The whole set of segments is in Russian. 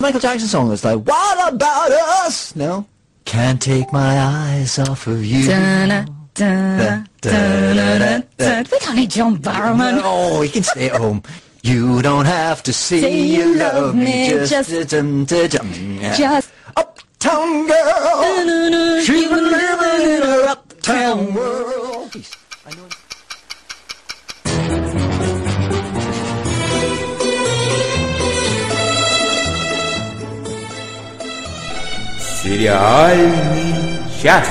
Michael Jackson song that's like, What about us? No. Can't take my eyes off of you. Da-na, da-na, da-na. We don't need John Barrowman. No, you can stay at home. You don't have to see, you love me, just, just- dum, dum, dum. Just uptown girl. She's been living in her uptown world. Jeez, Сериальный час.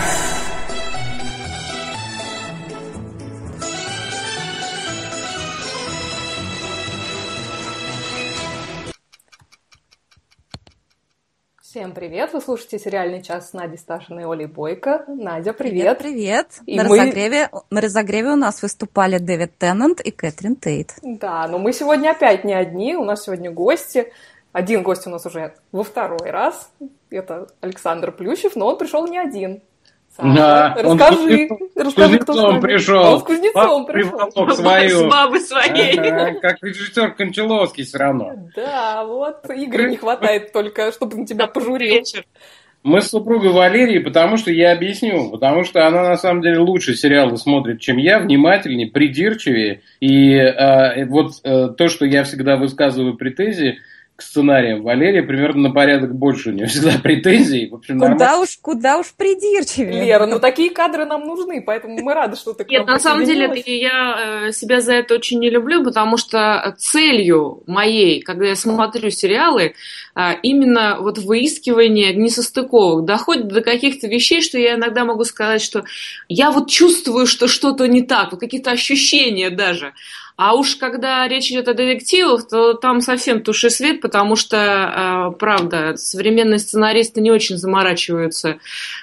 Всем привет! Вы слушаете сериальный час с Надей Сташиной и Олей Бойко. Надя, привет! Привет. И на, мы- разогреве, на разогреве у нас выступали Дэвид Теннант и Кэтрин Тейт. Да, но мы сегодня опять не одни, у нас сегодня гости. Один гость у нас уже во второй раз. Это Александр Плющев, но он пришел не один. Саша, Да, он расскажи, кузнецом- расскажи, кто с нами. пришел. Он с кузнецом Баб пришел. свою. С бабы своей. Ага, Как режиссер Кончаловский все равно. Да, вот, Игоря не хватает только, чтобы на тебя пожурил. вечер. Мы с супругой Валерией, потому что я объясню, потому что она на самом деле лучше сериалы смотрит, чем я, внимательнее, придирчивее. И э, вот э, то, что я всегда высказываю претензии к сценариям, Валерия примерно на порядок больше у нее всегда претензий. В общем, нормально. Куда уж, куда уж придирчивее. Лера, ну такие кадры нам нужны, поэтому мы рады, что ты Нет, на самом деле я э, себя за это очень не люблю, потому что целью моей, когда я смотрю сериалы, э, именно вот выискивание несостыковок доходит до каких-то вещей, что я иногда могу сказать, что я вот чувствую, что что-то не так, вот какие-то ощущения даже. А уж когда речь идет о детективах, то там совсем туши свет, потому что, э, правда, современные сценаристы не очень заморачиваются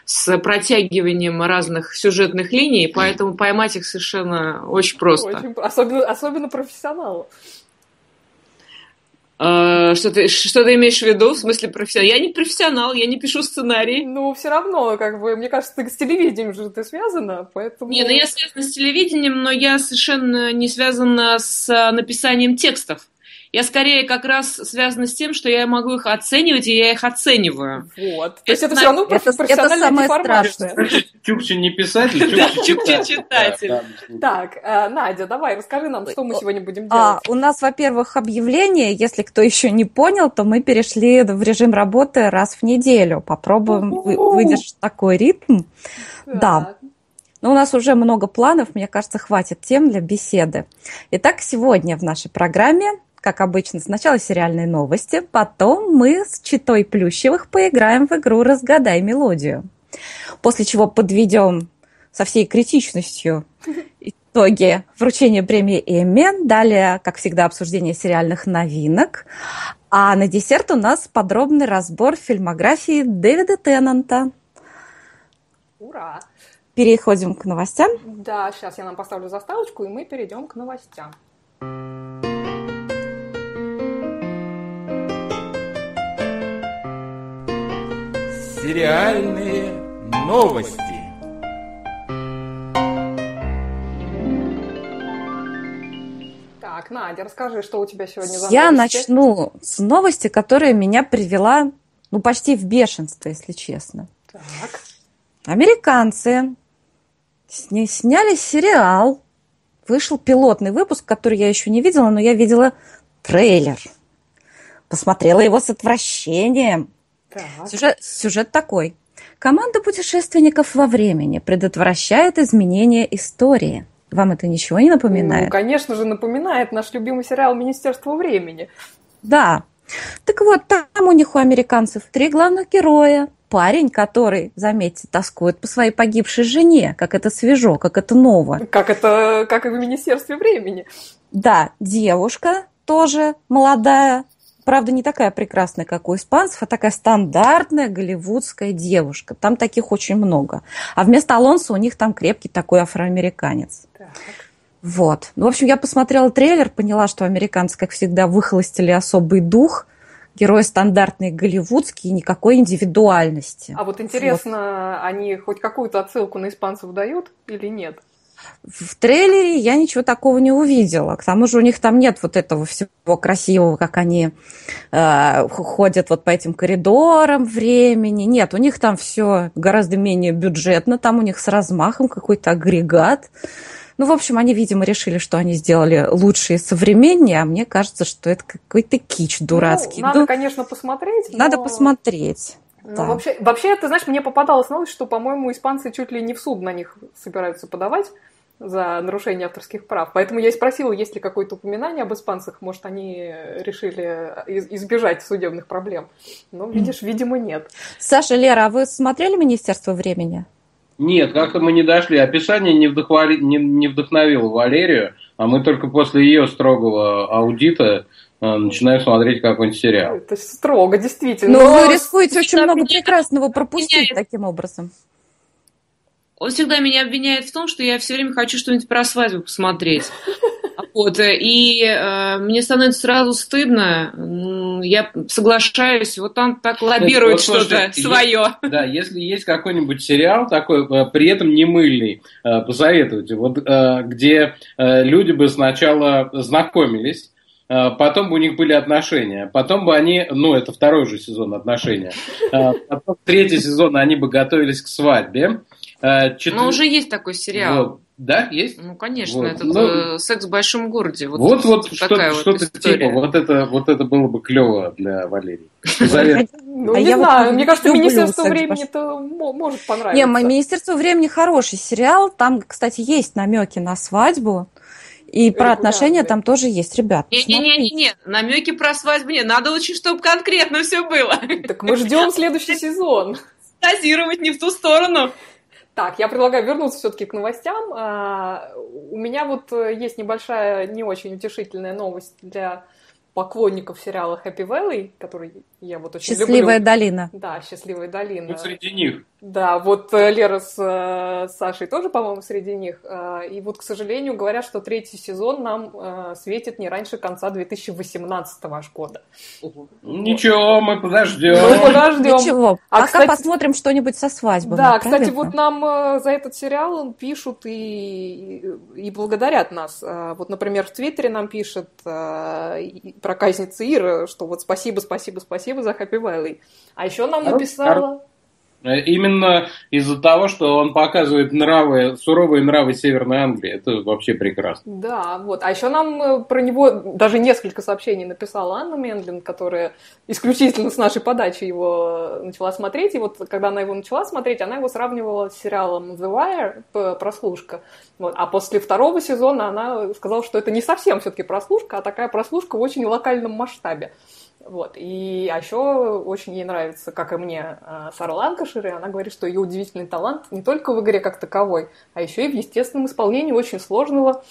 с протягиванием разных сюжетных линий, поэтому поймать их совершенно очень просто. Особенно, особенно. Э, Что ты, что ты имеешь в виду? В смысле профессионал? Я не профессионал, я не пишу сценарий. Ну, все равно, как бы, мне кажется, ты с телевидением же ты связана, поэтому... Не, ну я связана с телевидением, но я совершенно не связана с э, написанием текстов. Я скорее как раз связана с тем, что я могу их оценивать, и я их оцениваю. Вот. То есть это Это- все равно это- это профессиональная самое деформация. Чукча не писатель, Чукча читатель. Так, э, Надя, давай, расскажи нам, что мы сегодня будем А, делать. у нас, во-первых, объявление. Если кто еще не понял, то мы перешли в режим работы раз в неделю. Попробуем выдержать такой ритм. да. Но у нас уже много планов, мне кажется, хватит тем для беседы. Итак, сегодня в нашей программе, как обычно, сначала сериальные новости, потом мы с Читой Плющевых поиграем в игру «Разгадай мелодию». После чего подведем со всей критичностью итоги вручения премии Эмми. Далее, как всегда, обсуждение сериальных новинок. А на десерт у нас подробный разбор фильмографии Дэвида Теннанта. Ура! Переходим к новостям. Да, сейчас я нам поставлю заставочку, и мы перейдем к новостям. Сериальные новости. Так, Надя, расскажи, что у тебя сегодня за Я новости? начну с новости, которая меня привела, ну, почти в бешенство, если честно. Так. Американцы сня- сняли сериал. Вышел пилотный выпуск, который я еще не видела, но я видела трейлер. Посмотрела его с отвращением. Так. Сюжет, сюжет такой. Команда путешественников во времени предотвращает изменения истории. Вам это ничего не Ну, напоминает? конечно же, напоминает наш любимый сериал «Министерство времени». Да. Так вот, там у них у американцев три главных героя. Парень, который, заметьте, тоскует по своей погибшей жене, как это свежо, как это ново. Как это, как и в «Министерстве времени». Да, девушка тоже молодая, правда, не такая прекрасная, как у испанцев, а такая стандартная голливудская девушка. Там таких очень много. А вместо Алонсо у них там крепкий такой афроамериканец. Так. Вот. Ну, в общем, я посмотрела трейлер, поняла, что американцы, как всегда, выхолостили особый дух. Герои стандартные голливудские, никакой индивидуальности. А вот интересно, они хоть какую-то отсылку на испанцев дают или нет? В трейлере я ничего такого не увидела. К тому же у них там нет вот этого всего красивого, как они э, ходят вот по этим коридорам времени. Нет, у них там все гораздо менее бюджетно, там у них с размахом какой-то агрегат. Ну, в общем, они, видимо, решили, что они сделали лучше и современнее, а мне кажется, что это какой-то кич дурацкий. Ну, надо, Ну, конечно, посмотреть. но- надо посмотреть. Ну, Да. вообще, вообще, ты знаешь, мне попадалась новость, что, по-моему, испанцы чуть ли не в суд на них собираются подавать за нарушение авторских прав. Поэтому я и спросила, есть ли какое-то упоминание об испанцах. Может, они решили из- избежать судебных проблем. Но, видишь, видимо, нет. Саша, Лера, а вы смотрели «Министерство времени»? Нет, как-то мы не дошли. Описание не, вдохвали- не, не вдохновило Валерию, а мы только после ее строгого аудита э, начинаем смотреть какой-нибудь сериал. Это строго, действительно. Ну, Но вы рискуете очень много меня прекрасного пропустить обвиняет. таким образом. Он всегда меня обвиняет в том, что я все время хочу что-нибудь про свадьбу посмотреть. Вот, и э, мне становится сразу стыдно, я соглашаюсь, вот он так лоббирует Вот, что-то свое. Да, если есть какой-нибудь сериал такой, э, при этом не мыльный, э, посоветуйте. Вот э, где люди бы сначала знакомились, потом бы у них были отношения, потом бы они, ну это второй же сезон отношения, э, потом третий сезон они бы готовились к свадьбе. э, четвер- Но уже есть такой сериал. Вот. Да, есть? Ну, конечно, Вот. этот Ну, э, секс в большом городе. Вот, Вот, вот, такая что-то, вот что-то типа, вот это, вот это было бы клево для Валерии. Ну, А не знаю, мне кажется, Министерство времени-то мо- может понравиться. Не, «Министерство времени» хороший сериал. Там, кстати, есть намеки на свадьбу. И про отношения там тоже есть, ребят. Не-не-не, намеки про свадьбу нет. Надо очень, чтобы конкретно все было. Так мы ждем следующий сезон. Фантазировать не в ту сторону. Так, я предлагаю вернуться все-таки к новостям. А, У меня вот э, есть небольшая, не очень утешительная новость для поклонников сериала Happy Valley, который я вот очень Счастливая люблю. долина. Да, «Счастливая долина». Мы среди них. Да, вот э, Лера с э, Сашей тоже, по-моему, среди них. Э, И вот, к сожалению, говорят, что третий сезон нам э, светит не раньше конца 2018 аж года. Ничего, мы Мы подождем. подождем. Ничего, А, пока кстати- посмотрим что-нибудь со свадьбами. Да, кстати, правильно? вот нам э, за этот сериал пишут и, и благодарят нас. Э, Вот, например, в Твиттере нам пишет э, проказница Ира, что вот спасибо, спасибо, спасибо за Happy Valley. А еще нам написала... Э, Именно из-за того, что он показывает нравы, суровые нравы Северной Англии. Это вообще прекрасно. Да, вот. А еще нам э, про него даже несколько сообщений написала Анна Мендлин, которая исключительно с нашей подачи его начала смотреть. И вот когда она его начала смотреть, она его сравнивала с сериалом The Wire, прослушка. Вот. А после второго сезона она сказала, что это не совсем все-таки прослушка, а такая прослушка в очень локальном масштабе. Вот. И а еще очень ей нравится, как и мне, э, Сара Ланкашир, и она говорит, что ее удивительный талант не только в игре как таковой, а еще и в естественном исполнении очень сложного,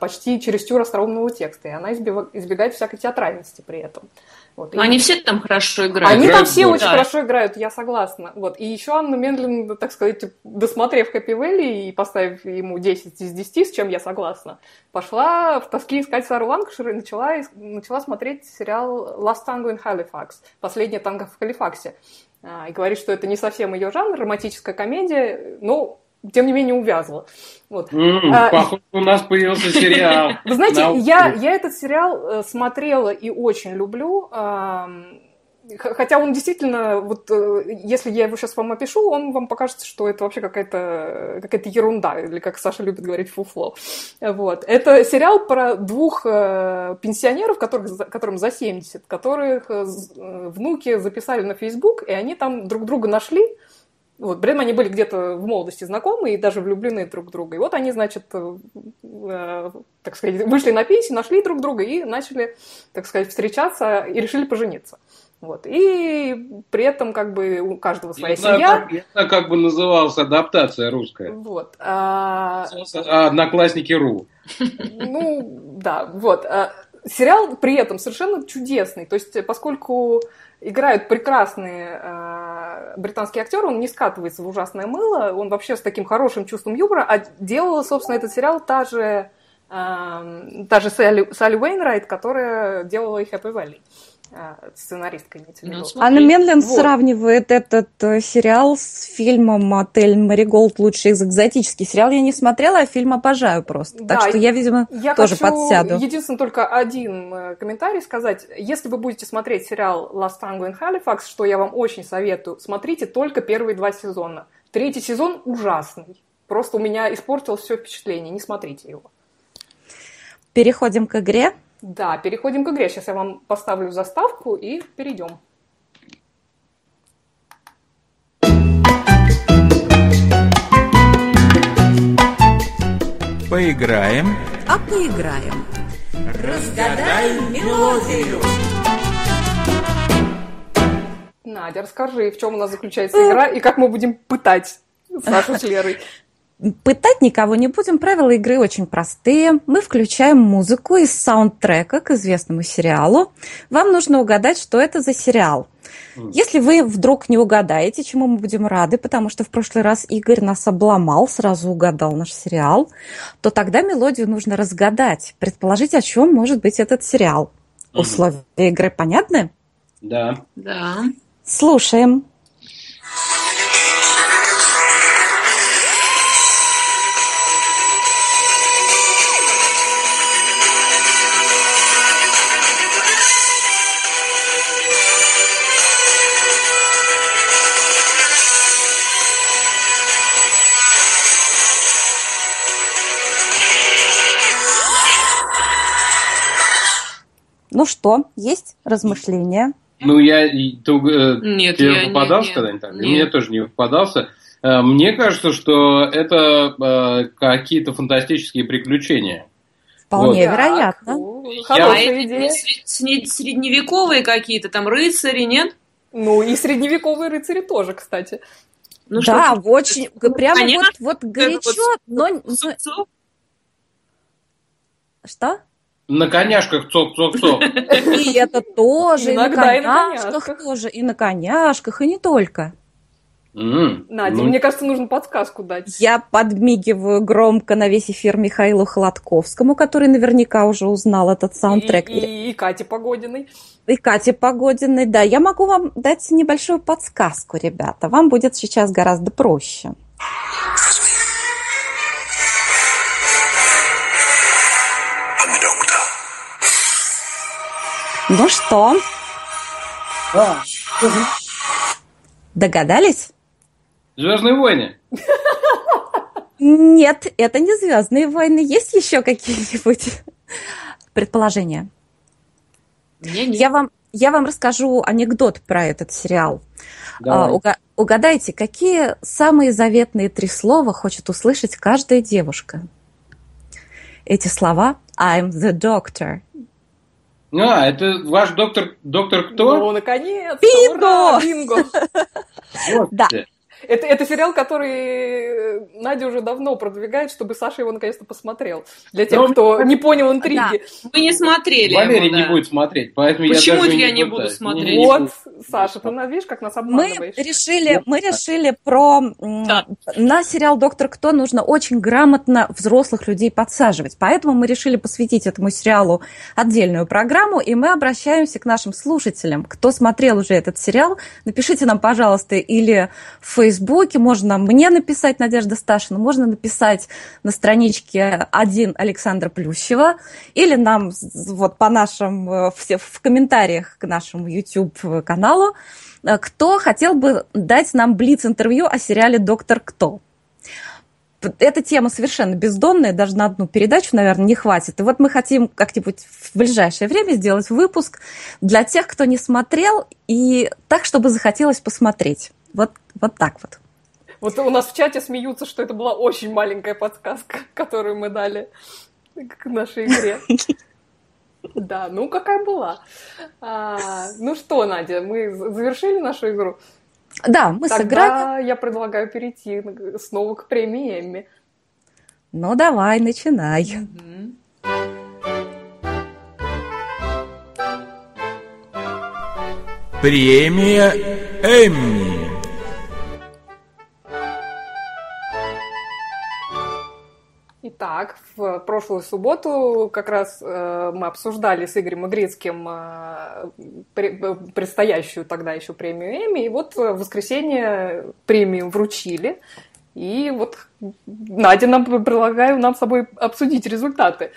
почти чересчур остроумного текста. И она избега- избегает всякой театральности при этом. Вот. И- они все там хорошо играют. они там играют все здорово. очень Да. хорошо играют, я согласна. Вот. И еще Анна Мендлин, так сказать, досмотрев Happy Valley и поставив ему 10 из 10, с чем я согласна, пошла в тоске искать Сару Ланкшир и начала, начала смотреть сериал Last Tango in Halifax, «Последняя танго в Халифаксе». А, И говорит, что это не совсем ее жанр, романтическая комедия, но тем не менее увязла. Вот. М, А, Похоже, у нас появился сериал. Вы знаете, На я, я этот сериал э, смотрела и очень люблю. Хотя он действительно, вот э, если я его сейчас вам опишу, он вам покажется, что это вообще какая-то какая ерунда, или как Саша любит говорить, фуфло. Вот. Это сериал про двух э, пенсионеров, которых, которым за 70, которых внуки записали на Facebook, и они там друг друга нашли, вот, при этом они были где-то в молодости знакомы и даже влюблены друг в друга. И вот они, значит, э, э, так сказать, вышли на пенсию, нашли друг друга и начали, так сказать, встречаться и решили пожениться. Вот. И при этом как бы у каждого своя знаю, семья. знаю, как бы называлась адаптация русская. Вот. А, А, Одноклассники РУ. Ну, да, вот. А, Сериал при этом совершенно чудесный. То есть, поскольку играют прекрасные британские актеры, он не скатывается в ужасное мыло, он вообще с таким хорошим чувством юмора, а делала, собственно, этот сериал та же, э, та же Салли, Салли Уэйнрайт, которая делала и Happy Valley. А, Сценаристка, имеется в Ну, виду. смотри. Анна Менлин Вот. сравнивает этот э, сериал с фильмом «Отель Мариголд. Лучший из экзотических». Сериал я не смотрела, а фильм обожаю просто. Да, так что я, видимо, Я тоже хочу подсяду. единственное только один э, комментарий сказать. Если вы будете смотреть сериал Last Tango in Halifax, что я вам очень советую, смотрите только первые два сезона. Третий сезон ужасный. Просто у меня испортилось все впечатление. Не смотрите его. Переходим к игре. Да, переходим к игре. Сейчас я вам поставлю заставку и перейдем. Поиграем. А поиграем. Разгадай мелодию. Надя, расскажи, в чем у нас заключается игра и как мы будем пытать Сашу с Лерой. Пытать никого не будем. Правила игры очень простые. Мы включаем музыку из саундтрека к известному сериалу. Вам нужно угадать, что это за сериал. Если вы вдруг не угадаете, чему мы будем рады, потому что в прошлый раз Игорь нас обломал, сразу угадал наш сериал, то тогда мелодию нужно разгадать, предположить, о чем может быть этот сериал. Мгм. Условия игры понятны? Да. Да. Слушаем. Ну что, есть размышления? Ну, я... ты, э, Нет, тебе я не- попадался когда-нибудь нет. Мне тоже не попадался. Э, Мне кажется, что это э, какие-то фантастические приключения. Вполне Так, вероятно. ну, А Хорошая идея. не сред- сред- средневековые какие-то там рыцари, нет? Ну и средневековые рыцари тоже, кстати. Ну, да, что, очень, ну, прямо понятно, вот, вот горячо, но... но-? Что? На коняшках цок-цок-цок. И это тоже, и на Иногда и на коняшках тоже, и на коняшках, и не только. Надя, ну, мне кажется, нужно подсказку дать. Я подмигиваю громко на весь эфир Михаилу Холодковскому, который наверняка уже узнал этот саундтрек. И, и, и Кате Погодиной. И Кате Погодиной, да. Я могу вам дать небольшую подсказку, ребята. Вам будет сейчас гораздо проще. Ну что, А, догадались? Звездные войны. Нет, это не Звездные войны. Есть еще какие-нибудь предположения? Не, не. Я вам, я вам расскажу анекдот про этот сериал. А, Давай. уга- угадайте, какие самые заветные три слова хочет услышать каждая девушка? Эти слова I'm the doctor. А, это ваш доктор, доктор кто? Ну, наконец-то! Бинго! ура, бинго! да. Это, это сериал, который э, Надя уже давно продвигает, чтобы Саша его наконец-то посмотрел. Для тех, Ну, кто не понял интриги. Вы не смотрели Валерий его, да. не будет смотреть, поэтому Почему я даже я не пытаюсь. буду смотреть? Не, не Вот, буду. Саша, ты на- видишь, как нас Мы обманываешь. решили, мы решили про Да. на сериал Доктор Кто нужно очень грамотно взрослых людей подсаживать. Поэтому мы решили посвятить этому сериалу отдельную программу, и мы обращаемся к нашим слушателям. Кто смотрел уже этот сериал, напишите нам, пожалуйста, или в Фейсбуке, можно мне написать, Надежда Сташина, можно написать на страничке 1 Александра Плющева, или нам вот по нашим, э, все в комментариях к нашему YouTube-каналу, э, кто хотел бы дать нам блиц-интервью о сериале «Доктор Кто». Эта тема совершенно бездонная, даже на одну передачу, наверное, не хватит. И вот мы хотим как-нибудь в ближайшее время сделать выпуск для тех, кто не смотрел, и так, чтобы захотелось посмотреть. Вот, вот так вот. Вот у нас в чате смеются, что это была очень маленькая подсказка, которую мы дали к нашей игре. Да, ну какая была. А, ну что, Надя, мы завершили нашу игру? Да, мы сыграли. Тогда я предлагаю перейти снова к премии Эмми. Ну, давай, начинай. Мгм. Премия Эмми. Итак, в прошлую субботу как раз э, мы обсуждали с Игорем Игрицким э, предстоящую тогда еще премию Эми, и вот в воскресенье премию вручили. И вот Надя нам предлагаю нам с собой обсудить результаты.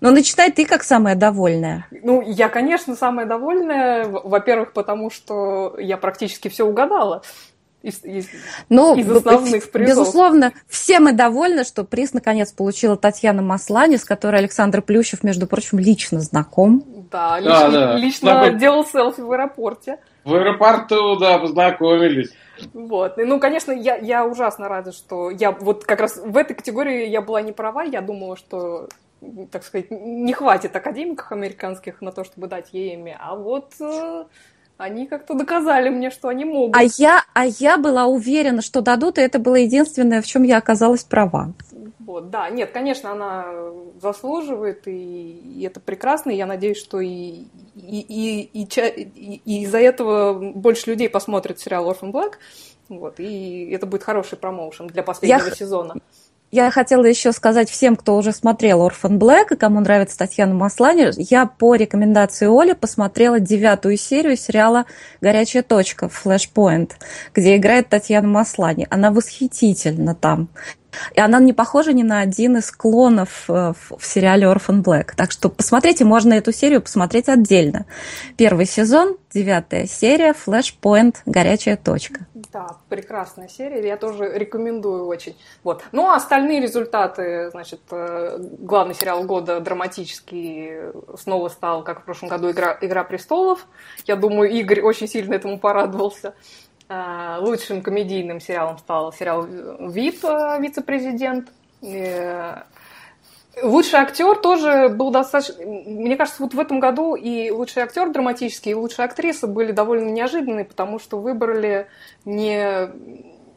Но ну, начитай ты как самая довольная. Ну, я, конечно, самая довольная. Во-первых, потому что я практически все угадала. Из, из, ну, из основных призов. Безусловно, все мы довольны, что приз наконец получила Татьяна Маслани, с которой Александр Плющев, между прочим, лично знаком. Да, лично, да, да. лично Знаком... делал селфи в аэропорте. В аэропорту, да, познакомились. Вот. И, ну, конечно, я, я ужасно рада, что я вот как раз в этой категории я была не права. Я думала, что так сказать, не хватит академиков американских на то, чтобы дать ей имя, а вот э, они как-то доказали мне, что они могут. А я, а я была уверена, что дадут, и это было единственное, в чем я оказалась права. Вот, да, нет, конечно, она заслуживает, и, и это прекрасно, и я надеюсь, что и, и, и, и, и, и из-за этого больше людей посмотрят сериал Orphan Black, вот, и это будет хороший промоушен для последнего я... сезона. Я хотела еще сказать всем, кто уже смотрел Орфан Блэк и кому нравится Татьяна Маслани, я по рекомендации Оли посмотрела девятую серию сериала «Горячая точка» Flashpoint, где играет Татьяна Маслани. Она восхитительна там. И она не похожа ни на один из клонов э, в сериале Orphan Black. Так что посмотрите, можно эту серию посмотреть отдельно. Первый сезон, девятая серия, Flashpoint, горячая точка. Да, прекрасная серия, я тоже рекомендую очень. Вот. Ну, а остальные результаты, значит, э, главный сериал года драматический снова стал, как в прошлом году, «Игра, Игра престолов». Я думаю, Игорь очень сильно этому порадовался. Э, лучшим комедийным сериалом стал сериал «ВИП. Э, вице-президент». Э, лучший актер тоже был достаточно... Мне кажется, вот в этом году и лучший актер драматический, и лучшая актриса были довольно неожиданные, потому что выбрали не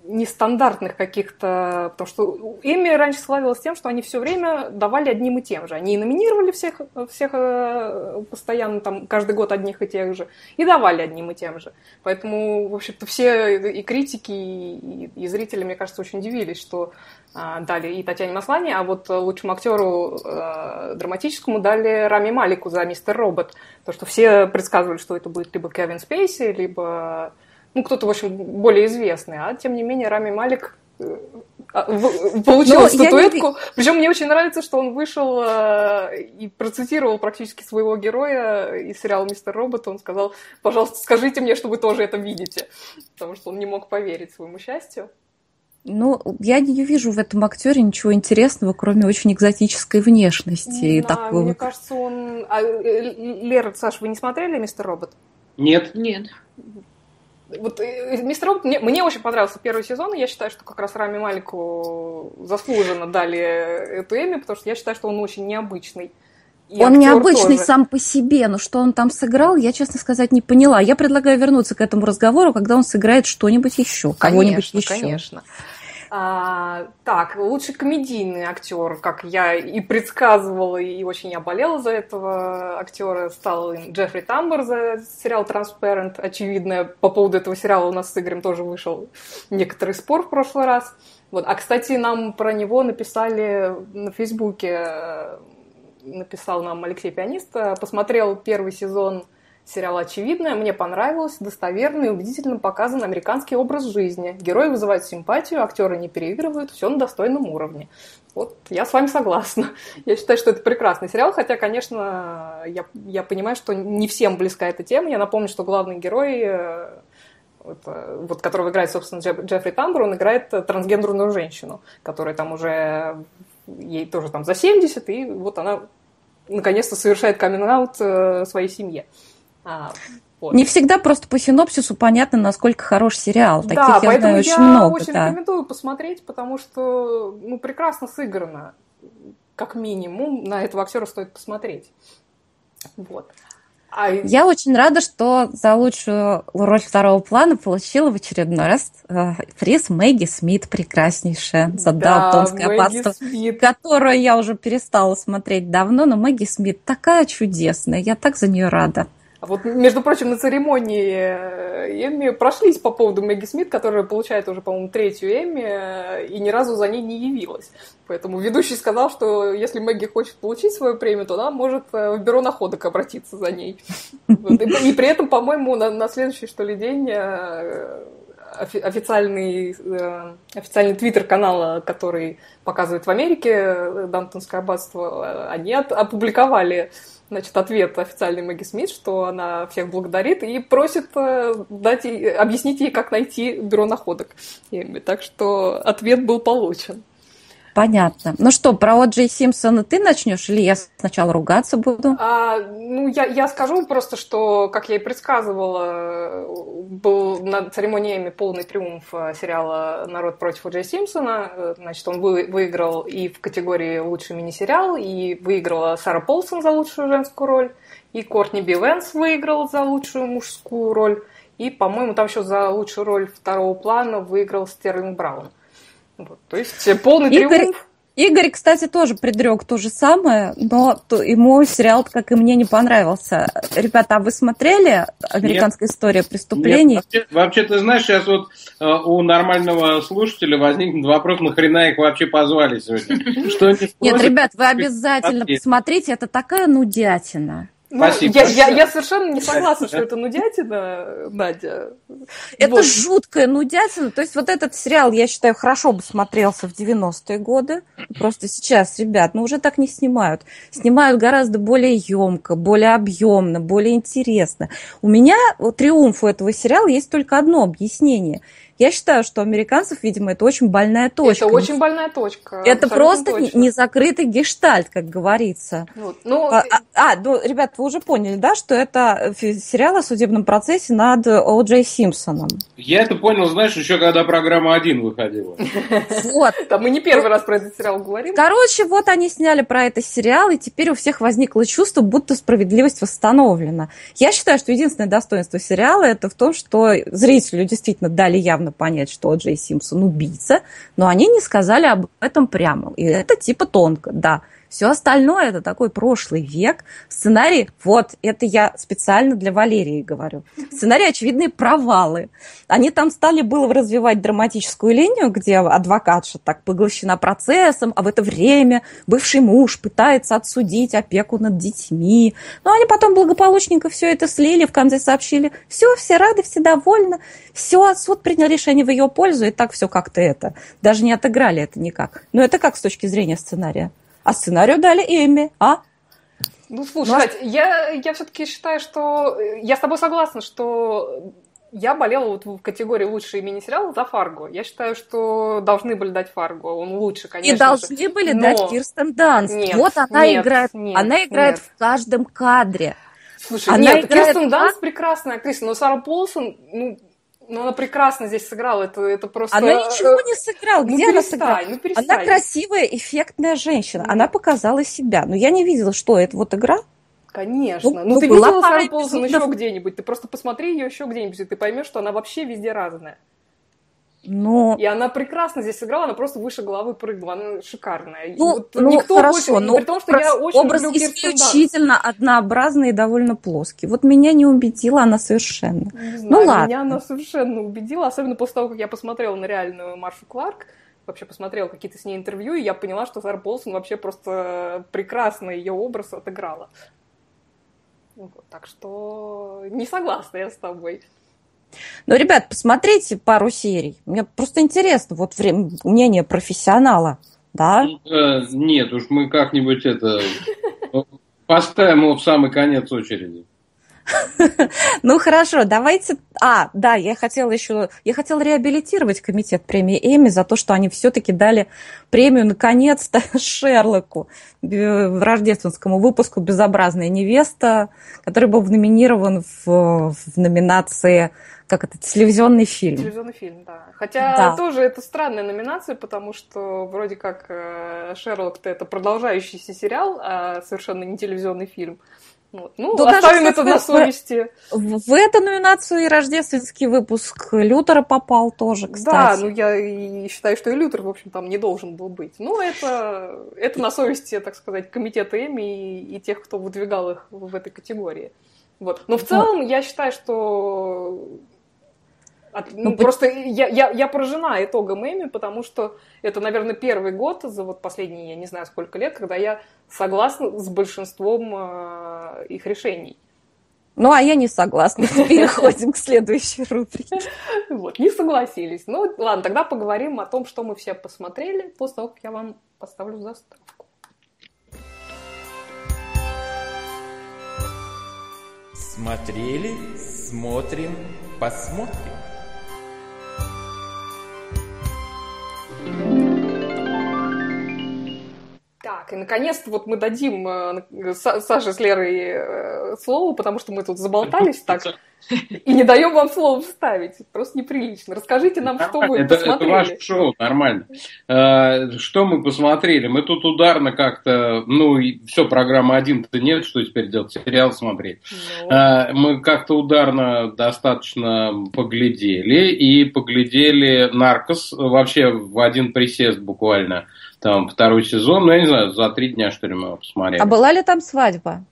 нестандартных каких-то... Потому что Эми раньше славилась тем, что они все время давали одним и тем же. Они и номинировали всех, всех э, постоянно, там, каждый год одних и тех же, и давали одним и тем же. Поэтому, в общем-то, все и критики, и, и зрители, мне кажется, очень удивились, что а, дали и Татьяне Маслани, а вот лучшему актеру э, драматическому дали Рами Малику за «Мистер Робот». То, что все предсказывали, что это будет либо Кевин Спейси, либо ну, кто-то, в общем, более известный, а тем не менее Рами Малик э, а, получил Но статуэтку. Не... Причем мне очень нравится, что он вышел э, и процитировал практически своего героя из сериала «Мистер Робот». Он сказал, пожалуйста, скажите мне, что вы тоже это видите. Потому что он не мог поверить своему счастью. Ну, я не вижу в этом актере ничего интересного, кроме очень экзотической внешности. Да, такого... мне кажется, он... А, э, Лера, Саша, вы не смотрели «Мистер Робот»? Нет. Нет вот э, Мистер Робот, мне, мне очень понравился первый сезон, и я считаю, что как раз Рами Малику заслуженно дали эту Эми, потому что я считаю, что он очень необычный. И он необычный тоже. сам по себе, но что он там сыграл, я, честно сказать, не поняла. Я предлагаю вернуться к этому разговору, когда он сыграет что-нибудь еще, кого-нибудь еще. Конечно, а, так, лучший комедийный актер, как я и предсказывала, и очень я болела за этого актера, стал Джеффри Тамбер за сериал «Transparent». Очевидно, по поводу этого сериала у нас с Игорем тоже вышел некоторый спор в прошлый раз. Вот. А, кстати, нам про него написали на Фейсбуке, написал нам Алексей Пианист, посмотрел первый сезон Сериал очевидное, мне понравилось, достоверно и убедительно показан американский образ жизни. Герои вызывают симпатию, актеры не переигрывают, все на достойном уровне. Вот я с вами согласна. Я считаю, что это прекрасный сериал, хотя, конечно, я, я понимаю, что не всем близка эта тема. Я напомню, что главный герой э, вот, вот которого играет, собственно, Джеффри Тамбер, он играет трансгендерную женщину, которая там уже, ей тоже там за 70, и вот она наконец-то совершает камин-аут э, своей семье. А, вот. Не всегда просто по синопсису понятно, насколько хорош сериал. Таких да, я поэтому знаю очень я много. очень да. рекомендую посмотреть, потому что ну, прекрасно сыграно. Как минимум, на этого актера стоит посмотреть. Вот. А... Я очень рада, что за лучшую роль второго плана получила в очередной раз э, приз Мэгги Смит, прекраснейшая, за да, Далтонское аббатство, которую я уже перестала смотреть давно, но Мэгги Смит такая чудесная, я так за нее рада. А вот, между прочим, на церемонии э, Эмми прошлись по поводу Мэгги Смит, которая получает уже, по-моему, третью Эмми, э, и ни разу за ней не явилась. Поэтому ведущий сказал, что если Мэгги хочет получить свою премию, то она может э, в бюро находок обратиться за ней. И при этом, по-моему, на следующий, что ли, день официальный, официальный твиттер канала, который показывает в Америке Дамптонское аббатство, они опубликовали значит, ответ официальный Мэгги Смит, что она всех благодарит и просит э, дать ей, объяснить ей, как найти бюро находок. Так что ответ был получен. Понятно. Ну что, про О'Джей Симпсона ты начнешь или я сначала ругаться буду? А, ну, я, я скажу просто, что, как я и предсказывала, был на церемониями полный триумф э, сериала «Народ против О'Джей Симпсона». Значит, он вы, выиграл и в категории «Лучший мини-сериал», и выиграла Сара Полсон за лучшую женскую роль, и Кортни Би Венс выиграл за лучшую мужскую роль, и, по-моему, там еще за лучшую роль второго плана выиграл Стерлинг Браун. Вот, то есть полный Игорь, триумф. Игорь, кстати, тоже предрек то же самое, но то, ему сериал, как и мне, не понравился. Ребята, а вы смотрели «Американская Нет. история преступлений»? Нет, вообще, вообще, ты знаешь, сейчас вот э, у нормального слушателя возникнет вопрос, нахрена их вообще позвали сегодня? Что Нет, ребят, вы обязательно посмотрите, это такая нудятина. Ну, Спасибо. Я, я, я совершенно не согласна, что это нудятина, Надя. Это вот. жуткая нудятина. То есть вот этот сериал, я считаю, хорошо бы смотрелся в 90-е годы. Просто сейчас, ребят, ну уже так не снимают. Снимают гораздо более емко, более объемно, более интересно. У меня у триумфу этого сериала есть только одно объяснение – я считаю, что американцев, видимо, это очень больная точка. Это очень больная точка. Это просто точно. не закрытый гештальт, как говорится. Вот. Ну, а, а, а, ну, ребят, вы уже поняли, да, что это сериал о судебном процессе над О. Джей Симпсоном. Я это понял, знаешь, еще когда программа «Один» выходила. Вот. Там мы не первый раз про этот сериал говорим. Короче, вот они сняли про это сериал, и теперь у всех возникло чувство, будто справедливость восстановлена. Я считаю, что единственное достоинство сериала это в том, что зрителю действительно дали явно можно понять, что Джей Симпсон убийца, но они не сказали об этом прямо. И это типа тонко, да. Все остальное это такой прошлый век. Сценарий, вот, это я специально для Валерии говорю. Сценарий очевидные провалы. Они там стали было развивать драматическую линию, где адвокатша так поглощена процессом, а в это время бывший муж пытается отсудить опеку над детьми. Но они потом благополучненько все это слили, в конце сообщили, все, все рады, все довольны, все, суд принял решение в ее пользу, и так все как-то это. Даже не отыграли это никак. Но это как с точки зрения сценария? А сценарию дали Эми, а? Ну, слушай, Нас... Я, я все-таки считаю, что... Я с тобой согласна, что я болела вот в категории лучший мини-сериал за Фарго. Я считаю, что должны были дать Фарго. Он лучше, конечно. И должны же. были Но... дать Кирстен Данст. Нет, вот она нет, играет. Нет, она играет нет. в каждом кадре. Слушай, она нет, играет Кирстен Данст прекрасная актриса, но Сара Полсон, ну, ну, она прекрасно здесь сыграла, это, это просто... Она ничего не сыграла, ну, где ну, она сыграла? Ну, она красивая, эффектная женщина, она показала себя, но я не видела, что это вот игра. Конечно. Ну, ну ты видела Сару Полсон еще где-нибудь, ты просто посмотри ее еще где-нибудь, и ты поймешь, что она вообще везде разная. Но... И она прекрасно здесь сыграла, она просто выше головы прыгнула, она шикарная. Ну, вот ну никто хорошо, больше, но при том, что образ, я очень образ люблю исключительно однообразный и довольно плоский. Вот меня не убедила она совершенно. Не знаю, ну ладно. Меня она совершенно убедила, особенно после того, как я посмотрела на реальную Маршу Кларк, вообще посмотрела какие-то с ней интервью, и я поняла, что Сара Полсон вообще просто прекрасно ее образ отыграла. Вот, так что не согласна я с тобой. Ну, ребят, посмотрите пару серий. Мне просто интересно, вот время, мнение профессионала, да? Э, нет, уж мы как-нибудь это поставим его в самый конец очереди. Ну хорошо, давайте. А, да, я хотела еще, я хотела реабилитировать комитет премии Эми за то, что они все-таки дали премию наконец-то Шерлоку в рождественскому выпуску "Безобразная невеста", который был номинирован в, в номинации как это, телевизионный фильм. Телевизионный фильм, да. Хотя да. тоже это странная номинация, потому что вроде как э, Шерлок-то это продолжающийся сериал, а совершенно не телевизионный фильм. Вот. Ну, да оставим даже, это на совести. В, в эту номинацию и рождественский выпуск Лютера попал тоже, кстати. Да, ну я и считаю, что и Лютер, в общем, там не должен был быть. Ну, это, это на совести, так сказать, комитета Эми и, и тех, кто выдвигал их в этой категории. Вот. Но в целом я считаю, что от- ну, Ну, просто я, я, я поражена итогом Эми, потому что это, наверное, первый год за вот последние, я не знаю, сколько лет, когда я согласна с большинством э, их решений. Ну, а я не согласна. Переходим к следующей рубрике. Вот, не согласились. Ну, ладно, тогда поговорим о том, что мы все посмотрели, после того, как я вам поставлю заставку. Смотрели, смотрим, посмотрим. Так, и наконец-то вот мы дадим э, Са- Саше с Лерой э, слово, потому что мы тут заболтались так, и не даем вам слово вставить. Просто неприлично. Расскажите нам, что вы это, это посмотрели. ваше шоу, нормально. Э, Что мы посмотрели? Мы тут ударно как-то, ну, и все, программа один-то нет, что теперь делать, сериал смотреть. Ну, Мы как-то ударно достаточно поглядели, и поглядели «Наркос» вообще в один присест буквально. Там второй сезон, ну, я не знаю, за три дня, что ли, мы его посмотрели. А была ли там свадьба?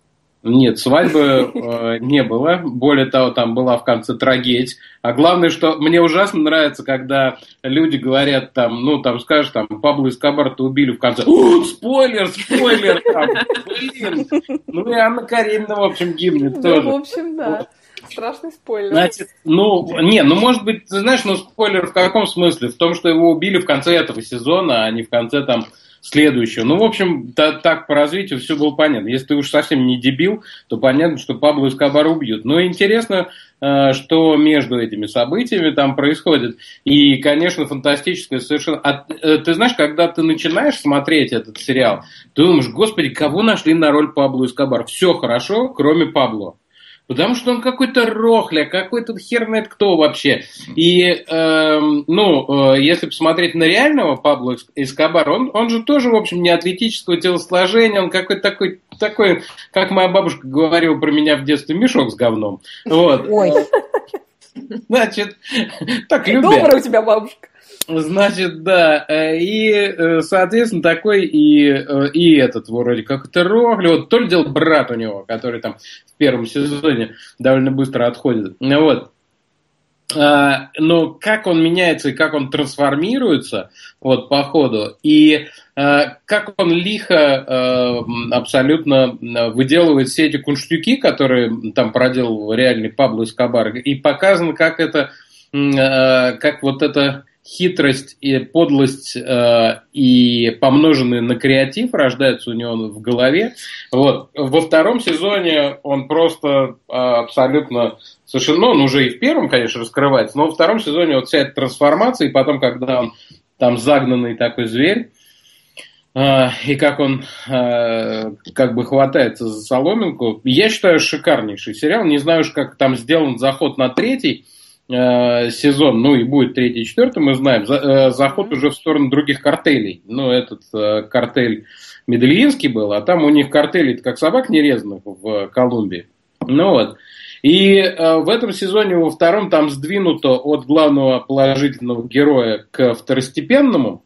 Нет, свадьбы э, не было. Более того, там была в конце трагедия. А главное, что мне ужасно нравится, когда люди говорят там, ну, там скажешь, там, Пабло Эскобар-то убили в конце. «О, спойлер, спойлер! Там, блин! Ну и Анна Каренина, в общем, гибнет ну, тоже. в общем, да. Страшный спойлер. Значит, ну, не, ну, может быть, ты знаешь, ну, спойлер в каком смысле? В том, что его убили в конце этого сезона, а не в конце там следующего. Ну, в общем, та- так по развитию все было понятно. Если ты уж совсем не дебил, то понятно, что Пабло Эскобара убьют. Но интересно, э, что между этими событиями там происходит. И, конечно, фантастическое совершенно... А, э, ты знаешь, когда ты начинаешь смотреть этот сериал, ты думаешь, господи, кого нашли на роль Пабло Эскобар? Все хорошо, кроме Пабло. Потому что он какой-то рохля, какой-то хер знает кто вообще. И, эм, ну, э, если посмотреть на реального Пабло Эс- Эскобара, он, он же тоже, в общем, не атлетического телосложения, он какой-то такой, такой, как моя бабушка говорила про меня в детстве, мешок с говном. Вот. Ой, Значит, так любят. Добрая у тебя бабушка. Значит, да, э, и, э, соответственно, такой и, э, и этот вроде как это вот то ли дело брат у него, который там в первом сезоне довольно быстро отходит. Вот. А, Но как он меняется и как он трансформируется вот по ходу, и как он лихо абсолютно выделывает все эти кунштюки, которые там проделал реальный Пабло Эскобар, и показано, как это, как вот эта хитрость и подлость э, и помноженные на креатив рождаются у него в голове. Вот. Во втором сезоне он просто э, абсолютно совершенно, ну, он уже и в первом, конечно, раскрывается, но во втором сезоне вот вся эта трансформация, и потом, когда он там загнанный такой зверь, э, и как он э, как бы хватается за соломинку, я считаю, шикарнейший сериал. Не знаю уж, как там сделан заход на третий, сезон, ну и будет третий, четвертый, мы знаем, за- э, заход уже в сторону других картелей. Ну, этот э, картель Медельинский был, а там у них картели как собак нерезанных в Колумбии. Ну вот. И э, в этом сезоне во втором там сдвинуто от главного положительного героя к второстепенному,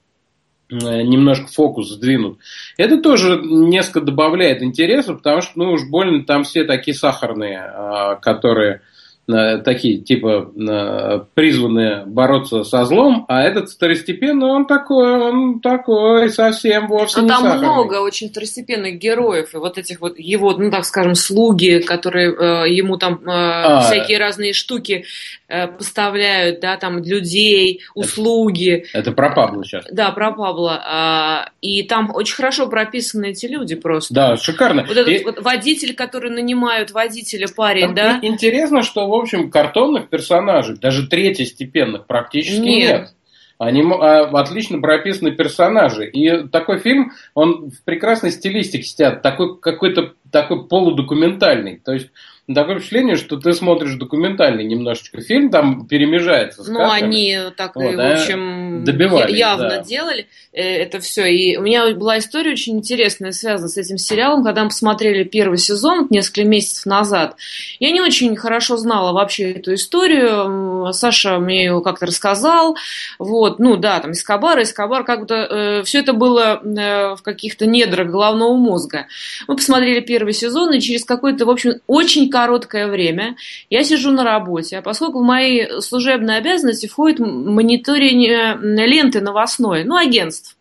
э, немножко фокус сдвинут. Это тоже несколько добавляет интереса, потому что, ну уж больно там все такие сахарные, э, которые э, такие, типа, э, призванные бороться со злом, а этот второстепенный, он такой, он такой совсем вовсе Но не там сахарный. много очень второстепенных героев, и вот этих вот его, ну так скажем, слуги, которые э, ему там э, А. всякие разные штуки э, поставляют, да, там людей, услуги. Это про Пабло сейчас. Да, про Павла. А, и там очень хорошо прописаны эти люди просто. Да, шикарно. Вот этот И- вот водитель, который нанимают водителя, парень, Там да? Интересно, что, в общем, картонных персонажей, даже третьестепенных, практически Нет. нет. Они а, отлично прописаны персонажи. И такой фильм, он в прекрасной стилистике сидят, такой какой-то такой полудокументальный. То есть такое впечатление, что ты смотришь документальный немножечко фильм, там перемежается с Ну, они так и, Вот, в общем, добивались, явно да. делали э, это все. И у меня была история очень интересная, связанная с этим сериалом, когда мы посмотрели первый сезон несколько месяцев назад. Я не очень хорошо знала вообще эту историю. Саша мне ее как-то рассказал. Вот, ну да, там Эскобар, Эскобар, как-то все это было э, в каких-то недрах головного мозга. Мы посмотрели первый сезон, и через какой-то, в общем, очень короткое время. Я сижу на работе, а поскольку в мои служебные обязанности входит мониторинг ленты новостной, ну, агентств.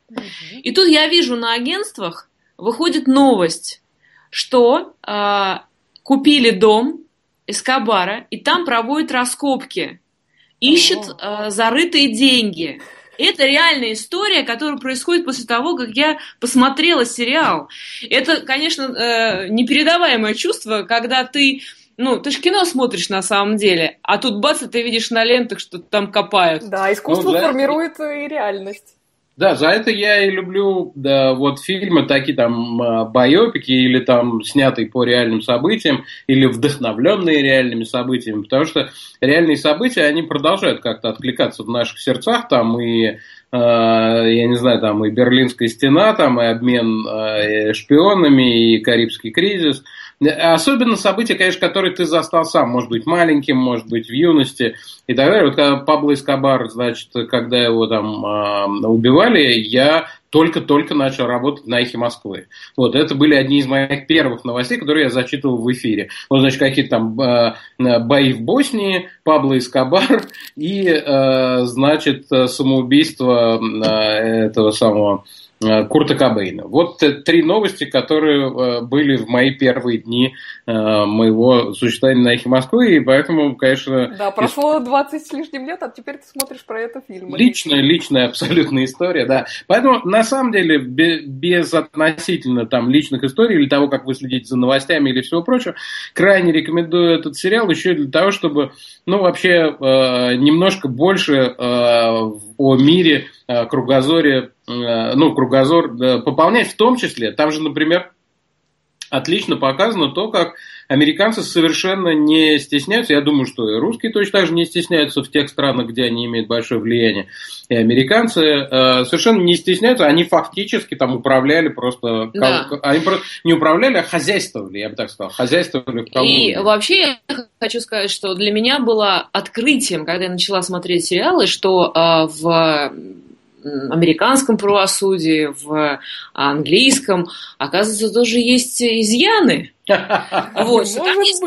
И тут я вижу на агентствах выходит новость, что э, купили дом Эскобара, и там проводят раскопки, ищут э, зарытые деньги. Это реальная история, которая происходит после того, как я посмотрела сериал. Это, конечно, э, непередаваемое чувство, когда ты ну, ты же кино смотришь на самом деле, а тут бац, и ты видишь на лентах, что там копают. Да, искусство Ну, да. формирует и реальность. Да, за это я и люблю да, вот фильмы такие там а, байопики или там снятые по реальным событиям или вдохновленные реальными событиями, потому что реальные события, они продолжают как-то откликаться в наших сердцах, там и э, я не знаю, там и Берлинская стена, там и обмен э, шпионами, и Карибский кризис. Особенно события, конечно, которые ты застал сам, может быть, маленьким, может быть, в юности и так далее. Вот когда Пабло Эскобар, значит, когда его там а, убивали, я только-только начал работать на «Эхе Москвы». Вот, это были одни из моих первых новостей, которые я зачитывал в эфире. Вот, значит, какие-то там э, бои в Боснии, Пабло Эскобар и, э, значит, самоубийство э, этого самого э, Курта Кобейна. Вот э, три новости, которые э, были в мои первые дни моего существования на «Эхе Москвы», и поэтому, конечно... Да, прошло 20 с лишним лет, а теперь ты смотришь про это фильм. Личная, личная абсолютная история, да. Поэтому, на самом деле, бе- без относительно там личных историй или того, как вы следите за новостями или всего прочего, крайне рекомендую этот сериал еще для того, чтобы, ну, вообще э, немножко больше э, о мире, э, кругозоре, э, ну, кругозор э, пополнять в том числе. Там же, например, отлично показано то, как американцы совершенно не стесняются. Я думаю, что и русские точно так же не стесняются в тех странах, где они имеют большое влияние. И американцы э, совершенно не стесняются. Они фактически там управляли просто... Да. кол- Они просто не управляли, а хозяйствовали, я бы так сказал. Хозяйствовали в И Колумбии. вообще я хочу сказать, что для меня было открытием, когда я начала смотреть сериалы, что э, в американском правосудии, в английском, оказывается, тоже есть изъяны. Вот, что там есть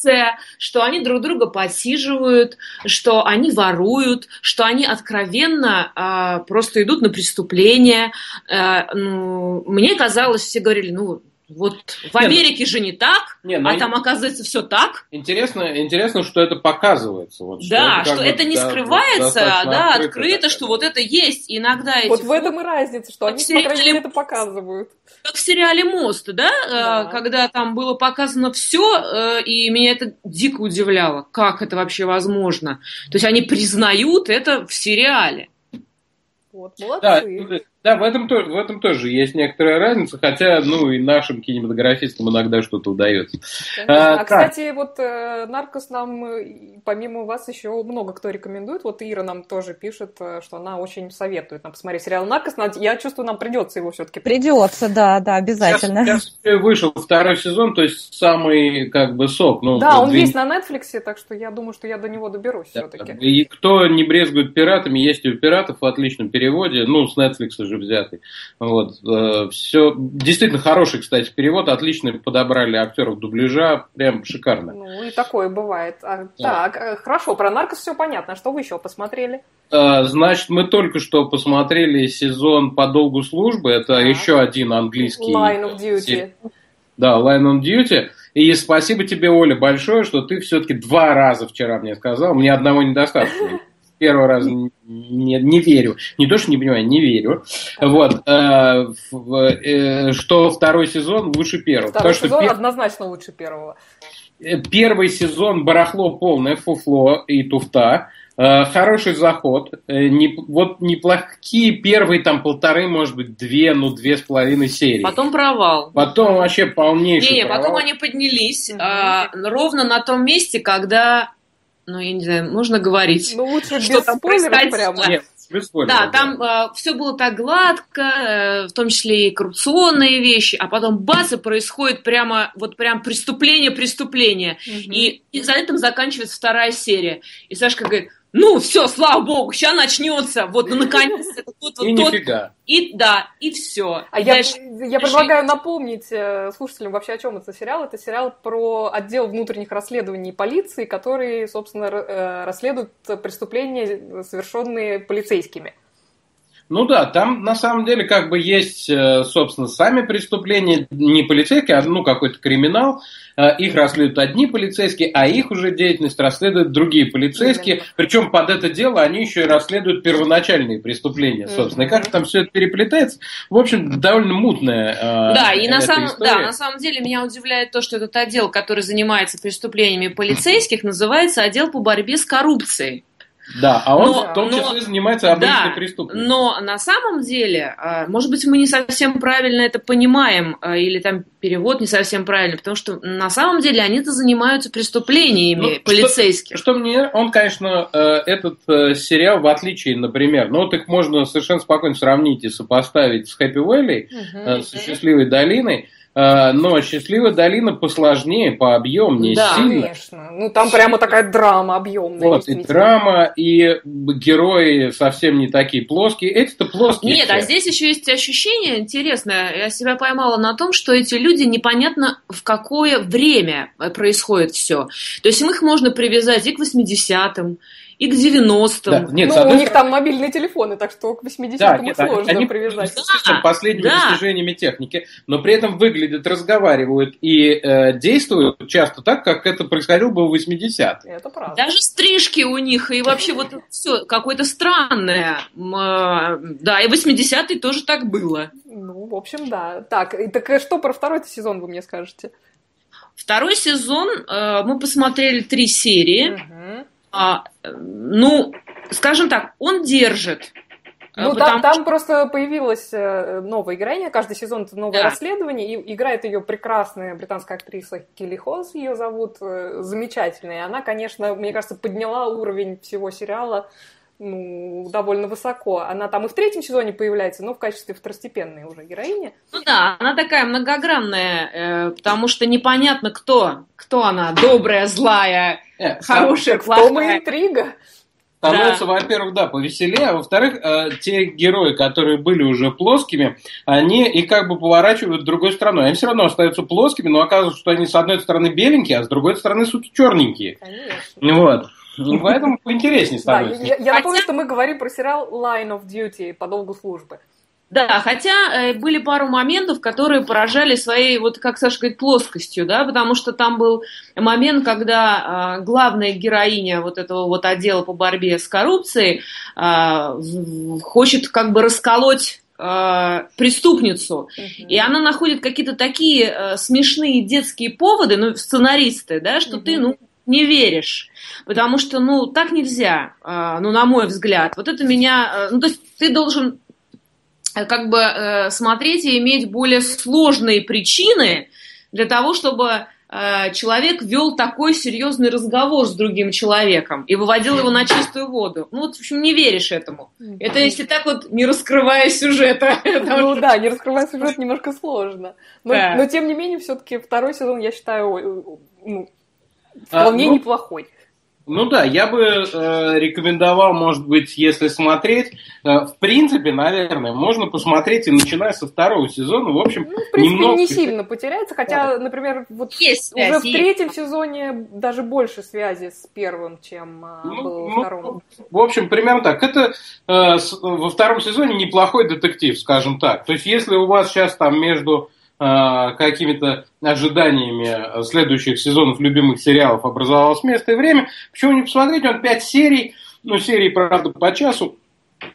коррупция, что они друг друга подсиживают, что они воруют, что они откровенно а, просто идут на преступления. А, ну, мне казалось, все говорили, ну, вот в Не, ну- Америке же не так, Не, ну, а там оказывается все так. Интересно, интересно, что это показывается. Вот, да, что бы, это не да, скрывается, да, открыто открыто, такая, что да. вот это есть. И иногда эти Вот в этом и разница, что они, в по крайней сериале мере, это показывают. как в сериале Мост, да, Да. э, когда там было показано все, и меня это дико удивляло, как это вообще возможно. То есть они признают это в сериале. Вот, Да, молодцы. да в, этом, то- в этом тоже есть некоторая разница, хотя, ну, и нашим кинематографистам иногда что-то удается. А, А, так. кстати, вот э, Наркос нам, э, помимо вас, еще много кто рекомендует. Вот Ира нам тоже пишет, э, что она очень советует нам посмотреть сериал Наркос. Я чувствую, нам придется его все-таки Придется, да, да, обязательно. Сейчас, сейчас вышел второй сезон, то есть самый, как бы, сок. Ну, Да, он две- есть на Netflix, так что я думаю, что я до него доберусь Да, все-таки. И кто не брезгует пиратами, есть и у пиратов в отличном переводе, ну, с Netflix же взятый. Вот, все, действительно хороший, кстати, перевод, отлично подобрали актеров дубляжа, прям шикарно. Ну, и такое бывает. А, Да. Так, э, хорошо, про Наркос все понятно. Что вы еще посмотрели? А, Значит, мы только что посмотрели сезон по долгу службы, это Так. еще один английский Line of Duty. Да, Line on Duty. И спасибо тебе, Оля, большое, что ты все-таки два раза вчера мне сказал. Мне одного недостаточно. Первый раз не, не верю. Не то, что не понимаю, не верю. Вот. э, в- э, что второй сезон лучше первого. Второй Потому что сезон пер- однозначно лучше первого. э, первый сезон барахло полное, фуфло и туфта. Э, Хороший заход. Э, не- Вот неплохие первые там полторы, может быть, две, ну, две с половиной серии. Потом провал. Потом вообще полнейший Не, потом провал. они поднялись а, ровно на том месте, когда, ну, я не знаю, нужно говорить. Ну, лучше Что без там происходило? прямо. Нет, без спойлеров, Да, там все было так гладко, э, в том числе и коррупционные вещи, а потом бац, и происходит прямо, вот прям преступление, преступление. Мгм. И, и за этим заканчивается вторая серия. И Сашка говорит, ну, все, слава богу, сейчас начнется. Вот, ну, наконец-то. Вот, вот, И тот- нифига. И да, и все. А я, я предлагаю напомнить э, слушателям вообще, о чем это сериал. Это сериал про отдел внутренних расследований полиции, который, собственно, э, расследует преступления, совершенные полицейскими. Ну да, там на самом деле как бы есть, э, собственно, сами преступления, не полицейские, а ну какой-то криминал. Э, Их расследуют одни полицейские, а их уже деятельность расследуют другие полицейские. Причем под это дело они еще и расследуют первоначальные преступления, собственно. И как там все это переплетается, в общем, довольно мутная. э, Да, и на самом, история. да, на самом деле меня удивляет то, что этот отдел, который занимается преступлениями полицейских, называется отдел по борьбе с коррупцией. Да, а он Но- в том но- числе занимается обычной Да, преступностью. Но на самом деле, а, может быть, мы не совсем правильно это понимаем, а, или там перевод не совсем правильный, потому что на самом деле они-то занимаются преступлениями Ну, что- полицейских. Что мне, он, конечно, э, этот э, сериал, в отличие, например, ну вот их можно совершенно спокойно сравнить и сопоставить с Хэппи Вэлли, э, с Счастливой долиной, но Счастливая долина посложнее, пообъемнее, Да. сильно. Конечно. Ну, там прямо такая драма объемная. Вот, и драма, и герои совсем не такие плоские. Эти-то плоские. Нет, все. а здесь еще есть ощущение интересное. Я себя поймала на том, что эти люди непонятно в какое время э, происходит все. То есть им их можно привязать и к 80-м, и к 90-м. Да, нет, ну, с у одной них там мобильные телефоны, так что к 80-м Да, нет, сложно они привязать. естественно, последними да. достижениями техники, но при этом выглядят, разговаривают и э, действуют часто так, как это происходило бы в 80-е. Это правда. Даже стрижки у них, и вообще вот все какое-то странное. Э, Да, и 80-е тоже так было. Ну, в общем, да. Так, и так э, что про второй сезон вы мне скажете? Второй сезон, э, мы посмотрели три серии. Мгм. А, ну, скажем так, он держит. Э, Ну, там, там просто появилась э, новая героиня, каждый сезон это новое Да. расследование, и играет ее прекрасная британская актриса Килли Хоз, ее зовут, э, замечательная. Она, конечно, мне кажется, подняла уровень всего сериала ну, довольно высоко. Она там и в третьем сезоне появляется, но в качестве второстепенной уже героини. Ну да, она такая многогранная, э, потому что непонятно, кто. Кто она, добрая, злая, Э, хорошая, Так в том и плохая. интрига. Становится, во-первых, да, повеселее, а во-вторых, э, те герои, которые были уже плоскими, они и как бы поворачивают в другой стороной. Они все равно остаются плоскими, но оказывается, что они с одной стороны беленькие, а с другой стороны, сути, черненькие. Конечно. Вот. Ну, Поэтому поинтереснее Да, становится. я, я напомню, Хотя- что мы говорим про сериал Line of Duty по долгу службы. Да, хотя э, были пару моментов, которые поражали своей, вот как Саша говорит, плоскостью, да, потому что там был момент, когда э, главная героиня вот этого вот отдела по борьбе с коррупцией э, хочет как бы расколоть э, преступницу, и она находит какие-то такие э, смешные детские поводы, ну, сценаристы, да, что ты, ну, не веришь, потому что, ну, так нельзя, э, ну, на мой взгляд. Вот это меня, э, ну, то есть ты должен э, как бы э, смотреть и иметь более сложные причины для того, чтобы человек вел такой серьезный разговор с другим человеком и выводил его на чистую воду. Ну вот, в общем, не веришь этому. Это если так вот, не раскрывая сюжета. Ну да, не раскрывая сюжет немножко сложно. Но, Да. но тем не менее, все-таки второй сезон, я считаю, ой, А, вполне ну, неплохой. Ну да, я бы э, рекомендовал, может быть, если смотреть, э, в принципе, наверное, можно посмотреть и начиная со второго сезона, в общем, Ну, в принципе, немного... не сильно потеряется, хотя, например, вот Есть уже связь, в третьем сезоне даже больше связи с первым, чем а, Ну, было во ну, втором. В общем, примерно так. Это э, с- во втором сезоне неплохой детектив, скажем так. То есть, если у вас сейчас там между э, какими-то ожиданиями следующих сезонов любимых сериалов образовалось место и время, почему не посмотреть? Он 5 серий, ну, серии, правда, по часу.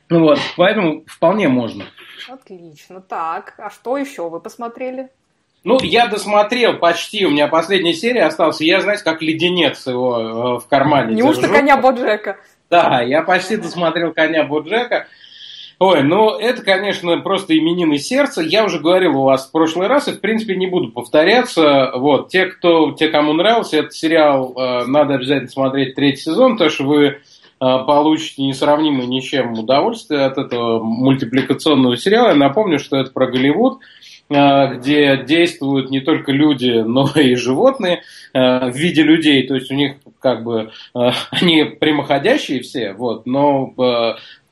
Вот, поэтому вполне можно. Отлично. Так, а что еще вы посмотрели? Ну, я досмотрел почти, у меня последняя серия осталась, и я, знаете, как леденец его э, в кармане Неужто держу. коня Боджека? Да, я почти досмотрел коня Боджека. Ой, ну это, конечно, просто именины сердца. Я уже говорил у вас в прошлый раз, и в принципе не буду повторяться. Вот, те, кто, те, кому нравился этот сериал, э, надо обязательно смотреть третий сезон, потому что вы э, получите несравнимое ни с чем удовольствие от этого мультипликационного сериала. Я напомню, что это про Голливуд. Где действуют не только люди, но и животные в виде людей. То есть у них как бы они прямоходящие все, вот, но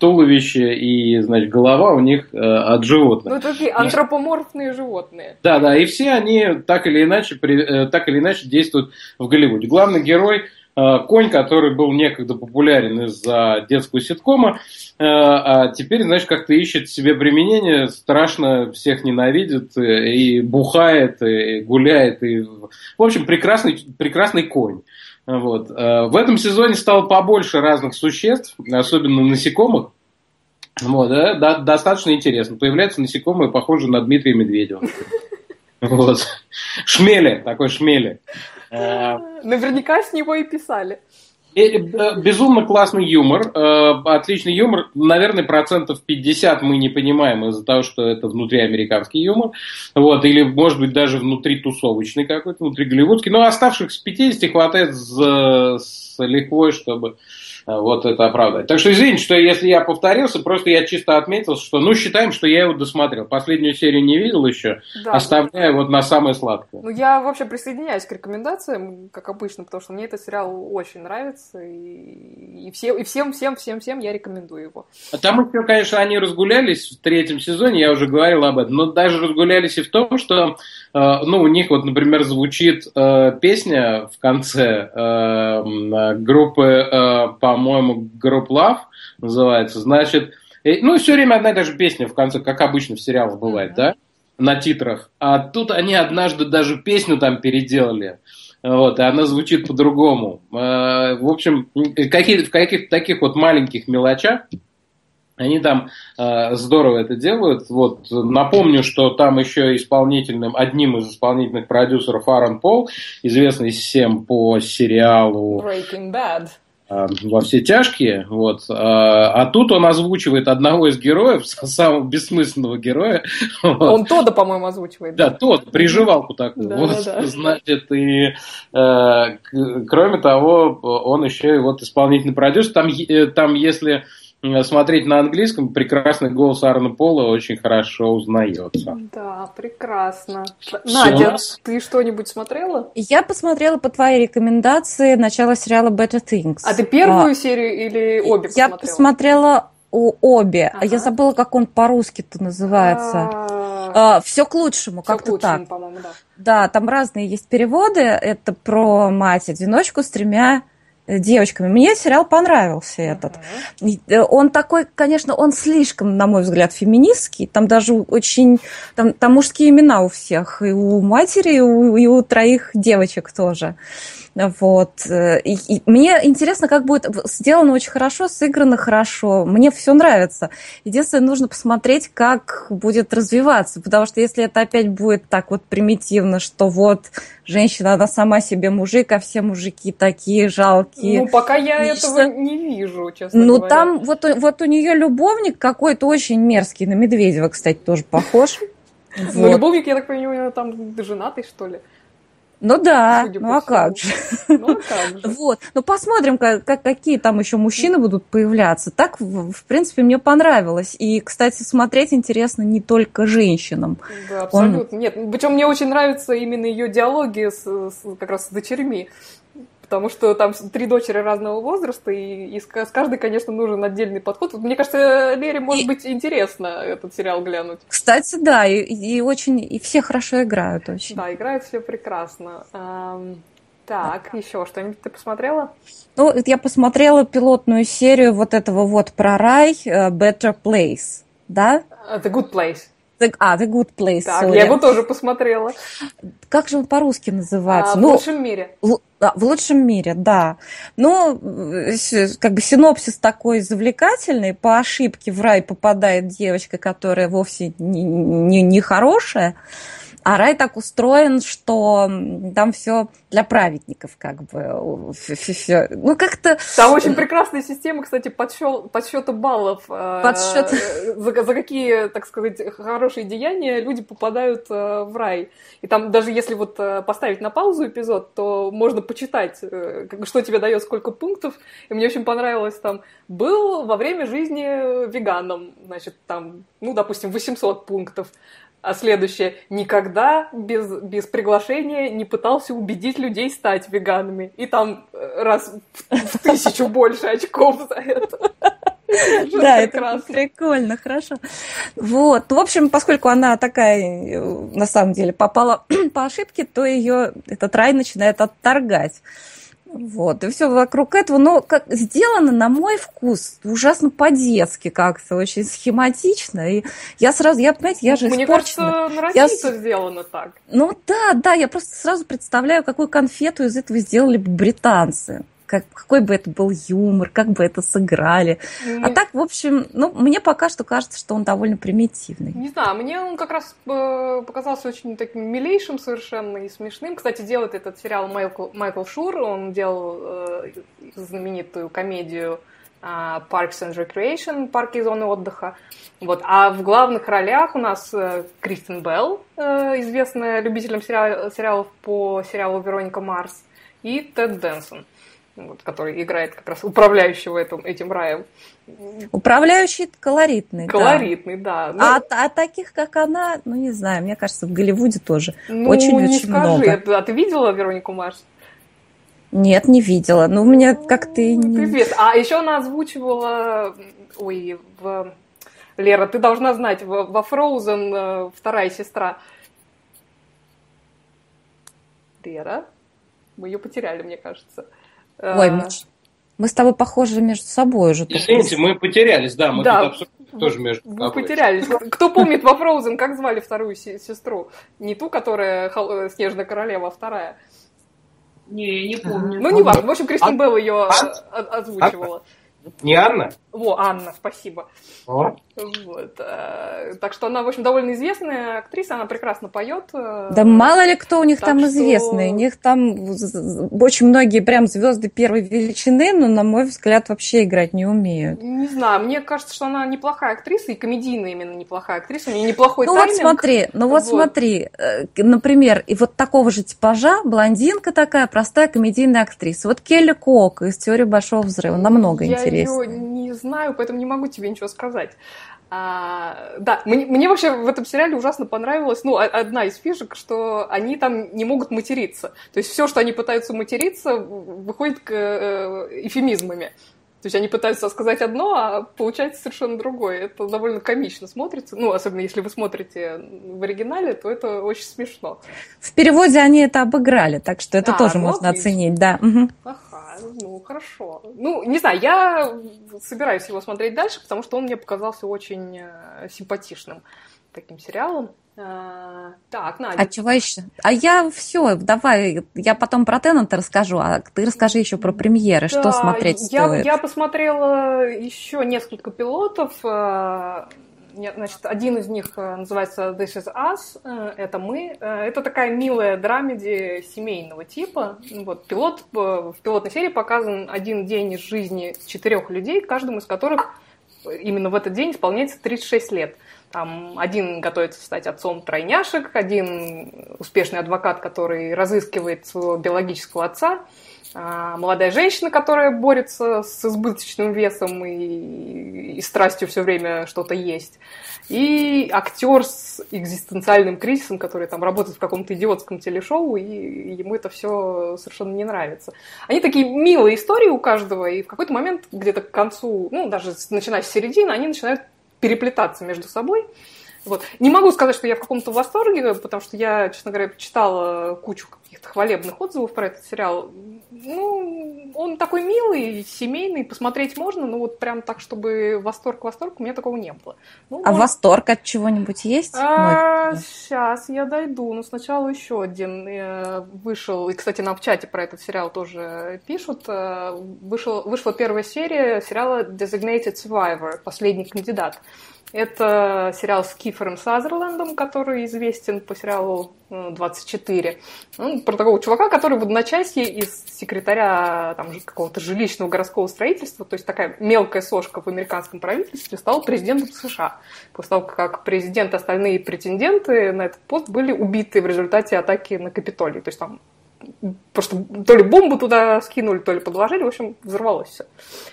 туловище и, значит, голова у них э, от животных. Ну, такие антропоморфные животные. Да, да, и все они так или иначе, при, э, так или иначе действуют в Голливуде. Главный герой конь, который был некогда популярен из-за детского ситкома, э, а теперь, знаешь, как-то ищет себе применение, страшно всех ненавидит э, и бухает, и гуляет, и, в общем, прекрасный, прекрасный конь. Вот. Э, в этом сезоне стало побольше разных существ, особенно насекомых. Вот, да, да, достаточно интересно. Появляются насекомые, похожие на Дмитрия Медведева. Вот. Шмели, такой шмели. Э, Наверняка с него и писали. Э, безумно классный юмор, отличный юмор. Наверное, процентов 50 мы не понимаем из-за того, что это внутриамериканский юмор. Вот, или, может быть, даже внутри тусовочный какой-то, внутри голливудский. Но оставшихся 50 хватает с, с лихвой, чтобы Э, вот это оправдать. Так что извините, что если я повторился, просто я чисто отметил, что ну считаем, что я его досмотрел. Последнюю серию не видел еще, да, оставляю вот на самое сладкое. Ну я вообще присоединяюсь к рекомендациям, как обычно, потому что мне этот сериал очень нравится и, и, все, и всем, всем, всем, всем я рекомендую его. А там еще, конечно, они разгулялись в третьем сезоне, я уже говорил об этом, но даже разгулялись и в том, что э, ну у них вот, например, звучит э, песня в конце группы по по-моему, Group Love называется, значит, ну, все время одна и та же песня в конце, как обычно в сериалах бывает, mm-hmm. да, на титрах. А тут они однажды даже песню там переделали. Вот, и она звучит по-другому. Э, в общем, какие, в каких-то таких вот маленьких мелочах они там э, здорово это делают. Вот напомню, что там еще исполнительным, одним из исполнительных продюсеров Аарон Пол, известный всем по сериалу Breaking Bad. Э, во все тяжкие, вот. Э, а тут он озвучивает одного из героев, самого бессмысленного героя. Он Тода, по-моему, озвучивает. Да, тот, приживалку такую. Да, вот, да, да. Значит, и э, кроме того, он еще и вот исполнительный продюсер. Там, там если смотреть на английском, прекрасный голос Арна Пола очень хорошо узнается. Да, прекрасно. Надя, ты что-нибудь смотрела? Я посмотрела по твоей рекомендации начало сериала Better Things. А ты первую а, серию или обе посмотрела? Я посмотрела обе. Ага. Я забыла, как он по-русски-то называется. А, все к лучшему, как-то так. по-моему, да. Да, там разные есть переводы. Это про мать-одиночку с тремя девочками. Мне сериал понравился этот. Uh-huh. Он такой, конечно, он слишком, на мой взгляд, феминистский. Там даже очень... Там, там мужские имена у всех. И у матери, и у, и у троих девочек тоже. Вот. И, и мне интересно, как будет сделано очень хорошо, сыграно хорошо. Мне все нравится. Единственное, нужно посмотреть, как будет развиваться. Потому что если это опять будет так вот примитивно, что вот женщина, она сама себе мужик, а все мужики такие жалкие. Ну, пока я Лично... этого не вижу, честно ну, говоря. Ну, там вот, вот у нее любовник какой-то очень мерзкий. На Медведева, кстати, тоже похож. Ну, любовник, я так понимаю, там женатый, что ли? Ну да, ну а как же. Ну, а как же. Вот. Ну посмотрим, как, как, какие там еще мужчины будут появляться. Так, в, в принципе, мне понравилось. И, кстати, смотреть интересно не только женщинам. Да, абсолютно. Он... Нет, причем мне очень нравятся именно ее диалоги с, с, как раз с дочерьми потому что там три дочери разного возраста, и, и с каждой, конечно, нужен отдельный подход. Мне кажется, Лере может и... быть интересно этот сериал глянуть. Кстати, да, и, и очень, и все хорошо играют очень. Да, играют все прекрасно. Так, да. еще что-нибудь ты посмотрела? Ну, я посмотрела пилотную серию вот этого вот про рай э, Better Place, да? The Good Place. The, а, The Good Place. Так, sorry. я его тоже посмотрела. Как же он по-русски называется? А, ну, в лучшем мире. В, в лучшем мире, да. Ну, как бы синопсис такой завлекательный. По ошибке в рай попадает девочка, которая вовсе не, не, не хорошая. А рай так устроен, что там все для праведников, как бы. Все, ну, как-то... Там очень прекрасная система, кстати, подсчет, подсчета баллов. Э, Подсчет. За, за какие, так сказать, хорошие деяния люди попадают э, в рай. И там даже если вот э, поставить на паузу эпизод, то можно почитать, что тебе дает сколько пунктов. И мне очень понравилось там, был во время жизни веганом, значит, там, ну, допустим, 800 пунктов А следующее. Никогда без, без приглашения не пытался убедить людей стать веганами. И там э, раз в, в тысячу больше очков за это. Да, это прикольно, хорошо. Вот, в общем, поскольку она такая, э, на самом деле, попала по ошибке, то ее этот рай начинает отторгать. Вот, и все вокруг этого, но как сделано, на мой вкус, ужасно по-детски как-то, очень схематично, и я сразу, я, понимаете, я же Мне испорчена. кажется, на России Я сделано так. Ну да, да, я просто сразу представляю, какую конфету из этого сделали бы британцы. Как, какой бы это был юмор, как бы это сыграли. А Не- так, в общем, ну, мне пока что кажется, что он довольно примитивный. Не знаю, мне он как раз э, показался очень таким милейшим совершенно и смешным. Кстати, делает этот сериал Майкл, Майкл Шур, он делал э, знаменитую комедию э, Parks and Recreation, парки и зоны отдыха. Вот. А в главных ролях у нас э, Кристин Белл, э, известная любителям сериал- сериалов по сериалу Вероника Марс, и Тед Дэнсон, вот, который играет как раз управляющего этим, этим раем. Управляющий колоритный. да. Колоритный, да. Ну, А, а таких, как она, ну не знаю, мне кажется, в Голливуде тоже Ну, очень-очень не скажи. много. А ты видела Веронику Марс? Нет, не видела. Ну, у меня как-то и не... Привет. А еще она озвучивала... Ой, в... Лера, ты должна знать, во во Frozen э, вторая сестра. Лера? Мы ее потеряли, мне кажется. Ой, Э, мы, мы с тобой похожи между собой уже. Извините, мы потерялись, да, мы Да. тут абсолютно тоже между Вы собой. потерялись. Кто помнит во Frozen, как звали вторую се- сестру? Не ту, которая хол- э, Снежная королева, а вторая. Не, не помню. Ну, не важно. В общем, Кристин Ан- Белл ее Ан- озвучивала. Не Анна? Во, Анна, спасибо. О, Вот. э, Так что она, в общем, довольно известная актриса, она прекрасно поет. э, Да мало ли кто у них Так там что- известный. У них там очень многие прям звезды первой величины, но, на мой взгляд, вообще играть не умеют. Не знаю, мне кажется, что она неплохая актриса, и комедийная именно неплохая актриса. У нее неплохой ну вот тайминг. смотри, ну вот, Вот. смотри, э, например, и вот такого же типажа, блондинка такая, простая комедийная актриса. Вот Келли Кок из «Теории Большого Взрыва», намного Я интереснее. ее не знаю, поэтому не могу тебе ничего сказать. А, да, мне, мне вообще в этом сериале ужасно понравилось, ну, одна из фишек, что они там не могут материться. То есть все, что они пытаются материться, выходит к э, эфемизмами. То есть они пытаются сказать одно, а получается совершенно другое. Это довольно комично смотрится. Ну, особенно если вы смотрите в оригинале, то это очень смешно. В переводе они это обыграли, так что это А, тоже ну, можно отлично. оценить, да. мгм. Ага, ну хорошо. Ну, не знаю, я собираюсь его смотреть дальше, потому что он мне показался очень э, симпатичным таким сериалом. А, так, Надя. А чего еще? А я все, давай, я потом про Теннанта расскажу, а ты расскажи еще про премьеры, что Да, смотреть я, стоит. Я посмотрела еще несколько пилотов. Значит, один из них э, называется This is Us, э, это мы. Э, Это такая милая драмеди семейного типа. Вот, пилот, в пилотной серии показан один день из жизни четырех людей, каждому из которых именно в этот день исполняется 36 лет. Там один готовится стать отцом тройняшек, один успешный адвокат, который разыскивает своего биологического отца, молодая женщина, которая борется с избыточным весом и, и страстью все время что-то есть, и актер с экзистенциальным кризисом, который там работает в каком-то идиотском телешоу, и ему это все совершенно не нравится. Они такие милые истории у каждого, и в какой-то момент, где-то к концу, ну, даже начиная с середины, они начинают переплетаться между собой. Вот. Не могу сказать, что я в каком-то восторге, потому что я, честно говоря, читала кучу каких-то хвалебных отзывов про этот сериал. Ну, он такой милый, семейный, посмотреть можно, но вот прям так, чтобы восторг-восторг, у меня такого не было. Ну, А может, восторг от чего-нибудь есть? а, сейчас я дойду. Но сначала еще один э, вышел. И, кстати, нам в чате про этот сериал тоже пишут. Э, Вышел, вышла первая серия сериала Designated Survivor, последний кандидат. Это сериал с Кифером Сазерлендом, который известен по сериалу э, 24. Ну, про такого чувака, который в одночасье из секретаря там, какого-то жилищного городского строительства, то есть такая мелкая сошка в американском правительстве, стал президентом США. После того, как президент и остальные претенденты на этот пост были убиты в результате атаки на Капитолий. То есть там просто то ли бомбу туда скинули, то ли подложили, в общем, взорвалось все.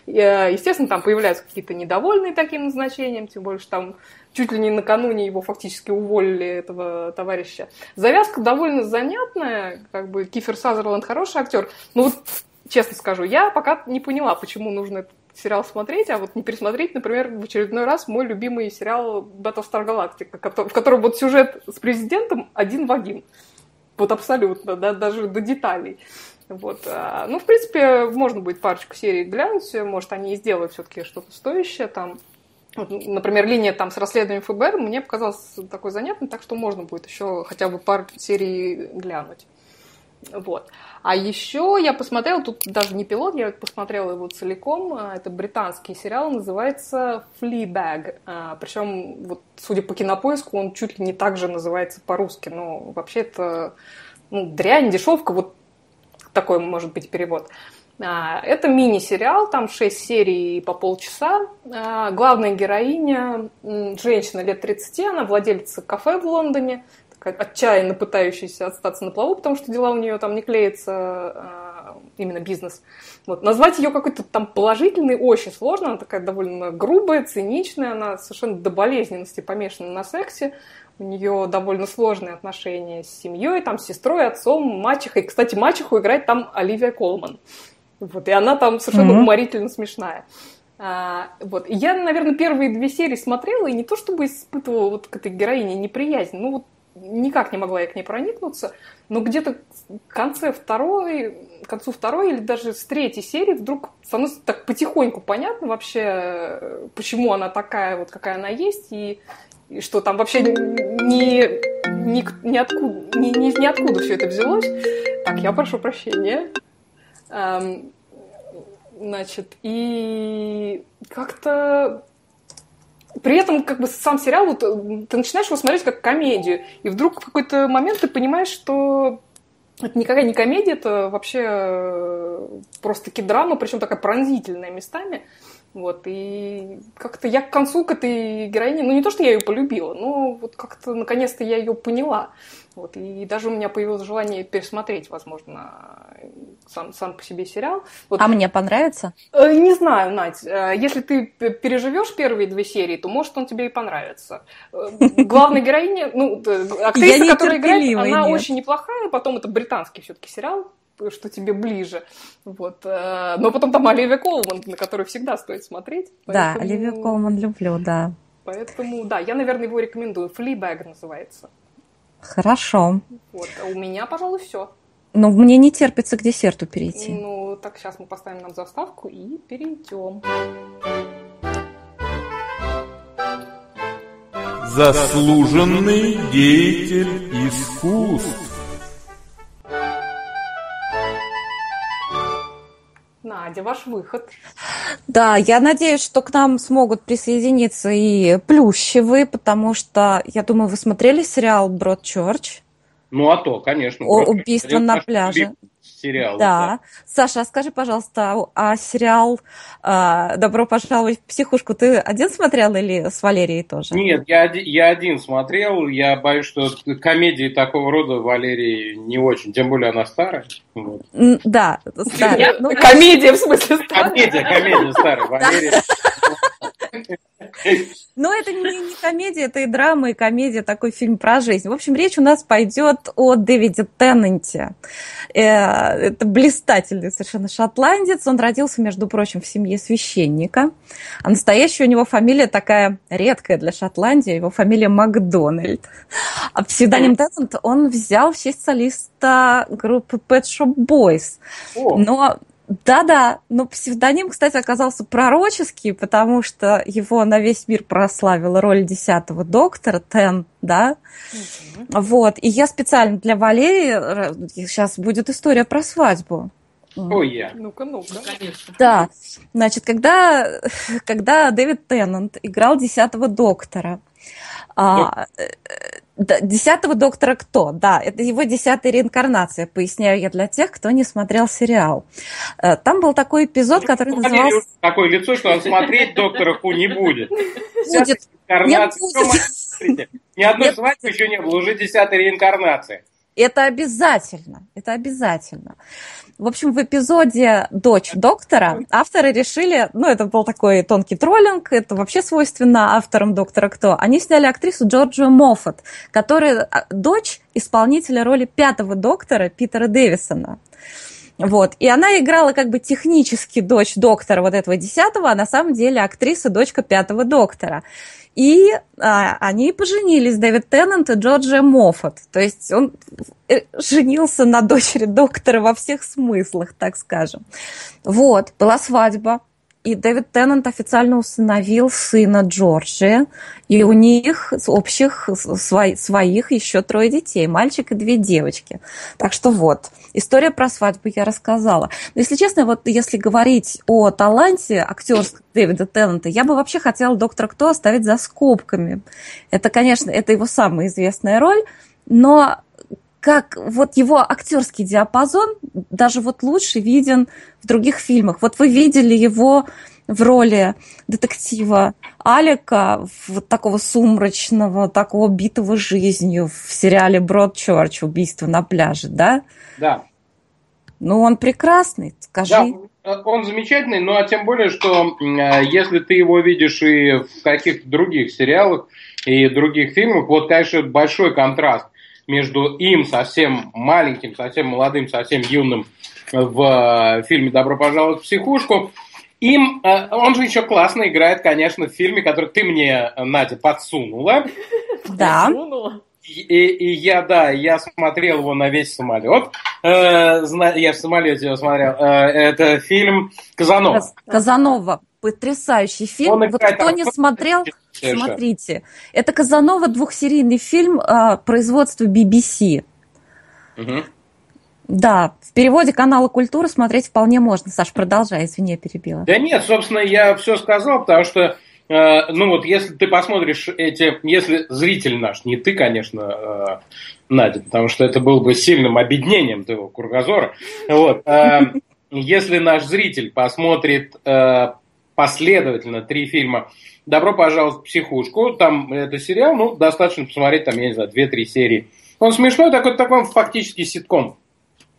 Э, естественно, там появляются какие-то недовольные таким назначением, тем более, что там чуть ли не накануне его фактически уволили, этого товарища. Завязка довольно занятная, как бы Кифер Сазерленд хороший актер, но вот честно скажу, я пока не поняла, почему нужно этот сериал смотреть, а вот не пересмотреть, например, в очередной раз мой любимый сериал Battlestar Galactica, в котором вот сюжет с президентом один в один. Вот абсолютно, да, даже до деталей. Вот. А, ну, в принципе, можно будет парочку серий глянуть, может, они и сделают все-таки что-то стоящее там. Вот, например, линия там с расследованием ФБР мне показалась такой занятной, так что можно будет еще хотя бы пару серий глянуть. Вот. А еще я посмотрела, тут даже не пилот, я посмотрела его целиком. А, это британский сериал, называется Fleabag. А, Причем, вот, судя по кинопоиску, он чуть ли не так же называется по-русски. Но вообще это ну, дрянь, дешевка, вот такой может быть перевод. А, это мини-сериал, там 6 серий по полчаса. Главная героиня, женщина лет 30, она владелица кафе в Лондоне – отчаянно пытающаяся остаться на плаву, потому что дела у нее там не клеятся, а, именно бизнес. Вот. Назвать ее какой-то там положительной очень сложно, она такая довольно грубая, циничная, она совершенно до болезненности помешана на сексе, у нее довольно сложные отношения с семьей, там, с сестрой, отцом, мачехой. Кстати, мачеху играет там Оливия Колман. Вот, и она там совершенно mm-hmm. уморительно смешная. А, вот. И я, наверное, первые две серии смотрела, и не то чтобы испытывала вот к этой героине неприязнь, ну вот никак не могла я к ней проникнуться, но где-то в конце второй, к концу второй или даже с третьей серии вдруг становится так потихоньку понятно вообще, почему она такая вот, какая она есть, и, и что там вообще ни, ни, ни, ни, ни, ни откуда все это взялось. Так, я прошу прощения. Эм, значит, и как-то при этом как бы сам сериал, вот, э, ты начинаешь его смотреть как комедию, и вдруг в какой-то момент ты понимаешь, что это никакая не комедия, это вообще э, просто-таки драма, причем такая пронзительная местами. Вот, и как-то я к концу к этой героине, ну не то, что я ее полюбила, но вот как-то наконец-то я ее поняла. Вот, и даже у меня появилось желание пересмотреть, возможно, сам, сам по себе сериал. Вот. А мне понравится? Э, не знаю, Надь. Э, если ты переживешь первые две серии, то может он тебе и понравится. Э, главная героиня, ну, актриса, которая играет, она нет. очень неплохая. Потом это британский все-таки сериал, что тебе ближе. Вот. Но потом там Оливия Колман, на которую всегда стоит смотреть. Поэтому... Да, Оливия Колман люблю, да. Поэтому, да, я, наверное, его рекомендую. Fleabag называется. Хорошо. Вот, а у меня, пожалуй, все. Но мне не терпится к десерту перейти. Ну, так сейчас мы поставим нам заставку и перейдем. Заслуженный деятель искусств. Надя, ваш выход. Да, я надеюсь, что к нам смогут присоединиться и плющевые, потому что, я думаю, вы смотрели сериал «Брод Чорч»? Ну, а то, конечно. О, убийство на пляже сериал. Да. да. Саша, а скажи, пожалуйста, а сериал э, «Добро пожаловать в психушку» ты один смотрел или с Валерией тоже? Нет, я, я один смотрел. Я боюсь, что комедии такого рода Валерии не очень. Тем более она старая. Вот. Да. да. Ну, комедия, в смысле, старая. Комедия, комедия старая. Валерия но это не, не комедия, это и драма, и комедия, такой фильм про жизнь. В общем, речь у нас пойдет о Дэвиде Теннанте. Э, это блистательный совершенно шотландец. Он родился, между прочим, в семье священника. А настоящая у него фамилия такая редкая для Шотландии. Его фамилия Макдональд. А псевдоним Теннант он взял в честь солиста группы Pet Shop Boys. Но да-да, но псевдоним, кстати, оказался пророческий, потому что его на весь мир прославила роль десятого доктора, Тен, да? Угу. Вот, и я специально для Валерии, сейчас будет история про свадьбу. Ой, я. Ну-ка, ну-ка. Конечно. Да, значит, когда, когда Дэвид Теннант играл десятого доктора, а, Десятого доктора кто? Да, это его десятая реинкарнация, поясняю я для тех, кто не смотрел сериал. Э, там был такой эпизод, который назывался... Такое лицо, что он смотреть доктора Ху не будет. Будет. Реинкарнация. Ни одной свадьбы еще не было, уже десятая реинкарнация. Это обязательно, это обязательно. В общем, в эпизоде «Дочь доктора» авторы решили, ну, это был такой тонкий троллинг, это вообще свойственно авторам «Доктора Кто». Они сняли актрису Джорджию Моффат, которая а, дочь исполнителя роли пятого доктора Питера Дэвисона. Вот. И она играла как бы технически дочь доктора вот этого десятого, а на самом деле актриса дочка пятого доктора. И а, они поженились, Дэвид Теннант и Джорджия Моффат. То есть он э, женился на дочери доктора во всех смыслах, так скажем. Вот, была свадьба. И Дэвид Теннант официально усыновил сына Джорджи, и у них общих свои, своих еще трое детей, мальчик и две девочки. Так что вот, история про свадьбу я рассказала. Но если честно, вот если говорить о таланте актерского Дэвида Теннанта, я бы вообще хотела «Доктора Кто» оставить за скобками. Это, конечно, это его самая известная роль, но как вот его актерский диапазон даже вот лучше виден в других фильмах. Вот вы видели его в роли детектива Алика, вот такого сумрачного, такого битого жизнью в сериале Бродчерч «Убийство на пляже», да? Да. Ну, он прекрасный, скажи. Да, он замечательный, ну а тем более, что э, если ты его видишь и в каких-то других сериалах и других фильмах, вот, конечно, большой контраст между им совсем маленьким, совсем молодым, совсем юным в э, фильме «Добро пожаловать в психушку». Им, э, он же еще классно играет, конечно, в фильме, который ты мне, Надя, подсунула. Да. И, и я, да, я смотрел его на весь самолет. Э, я в самолете его смотрел. Это фильм Казанова. Казанова. Потрясающий фильм. Он вот кто не смотрел, Смотрите, это Казанова двухсерийный фильм а, производства BBC. Угу. Да, в переводе канала Культура смотреть вполне можно. Саш, продолжай, извини, я перебила. Да нет, собственно, я все сказал, потому что, э, ну вот, если ты посмотришь эти, если зритель наш, не ты, конечно, э, Надя, потому что это было бы сильным объединением твоего кругозора, вот, э, если наш зритель посмотрит последовательно три фильма «Добро пожаловать в психушку». Там это сериал, ну, достаточно посмотреть, там, я не знаю, 2-3 серии. Он смешной, такой, такой фактически ситком.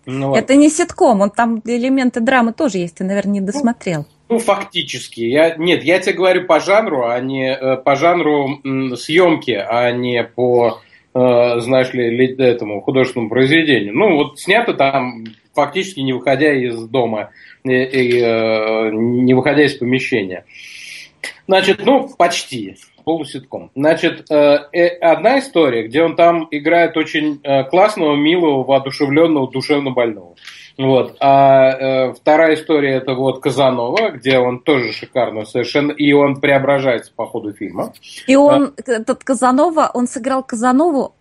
Ну, вот. Это не ситком, он там элементы драмы тоже есть, ты, наверное, не досмотрел. Ну, ну фактически. Я, нет, я тебе говорю по жанру, а не э, по жанру м, съемки, а не по, э, знаешь ли, этому художественному произведению. Ну, вот снято там фактически не выходя из дома и, и э, не выходя из помещения. Значит, ну, почти полуситком. Значит, э, э, одна история, где он там играет очень э, классного, милого, воодушевленного, душевно больного. Вот. А э, вторая история это вот Казанова, где он тоже шикарно совершенно, и он преображается по ходу фильма. И он, а, этот Казанова, он сыграл Казанову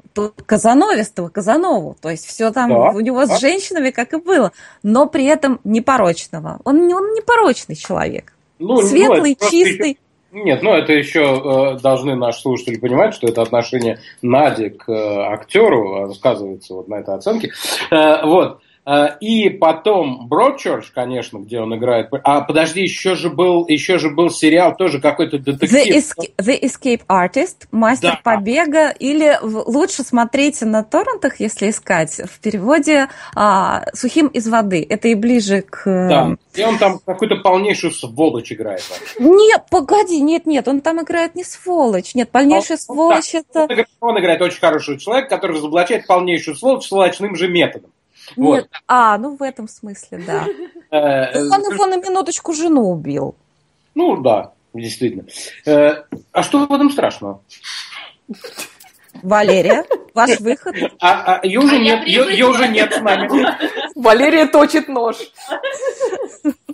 Казановистого Казанову, то есть все там да, у него да. с женщинами, как и было, но при этом непорочного. Он, он непорочный человек. Ну, Светлый, ну, чистый. Нет, ну это еще э, должны наши слушатели понимать, что это отношение Нади к э, актеру сказывается вот на этой оценке. Э, вот. Э, и потом Бродчерч, конечно, где он играет. А подожди, еще же был, еще же был сериал тоже какой-то детектив. The, Escape, The Escape Artist, Мастер да. побега. Или лучше смотрите на торрентах, если искать, в переводе а, Сухим из воды. Это и ближе к... Да, и он там какую-то полнейшую сволочь играет. Нет, погоди, нет, нет, он там играет не сволочь. Нет, полнейшая он, сволочь он, это... Он играет, он играет очень хороший человек, который разоблачает полнейшую сволочь сволочным же методом. Нет, вот. а, ну в этом смысле, да. Э, ну, он его на минуточку жену убил. Ну да, действительно. Э, а что в этом страшного? Валерия, ваш выход. А, а ее уже а нет, ее, ее уже нет с нами. Валерия точит нож.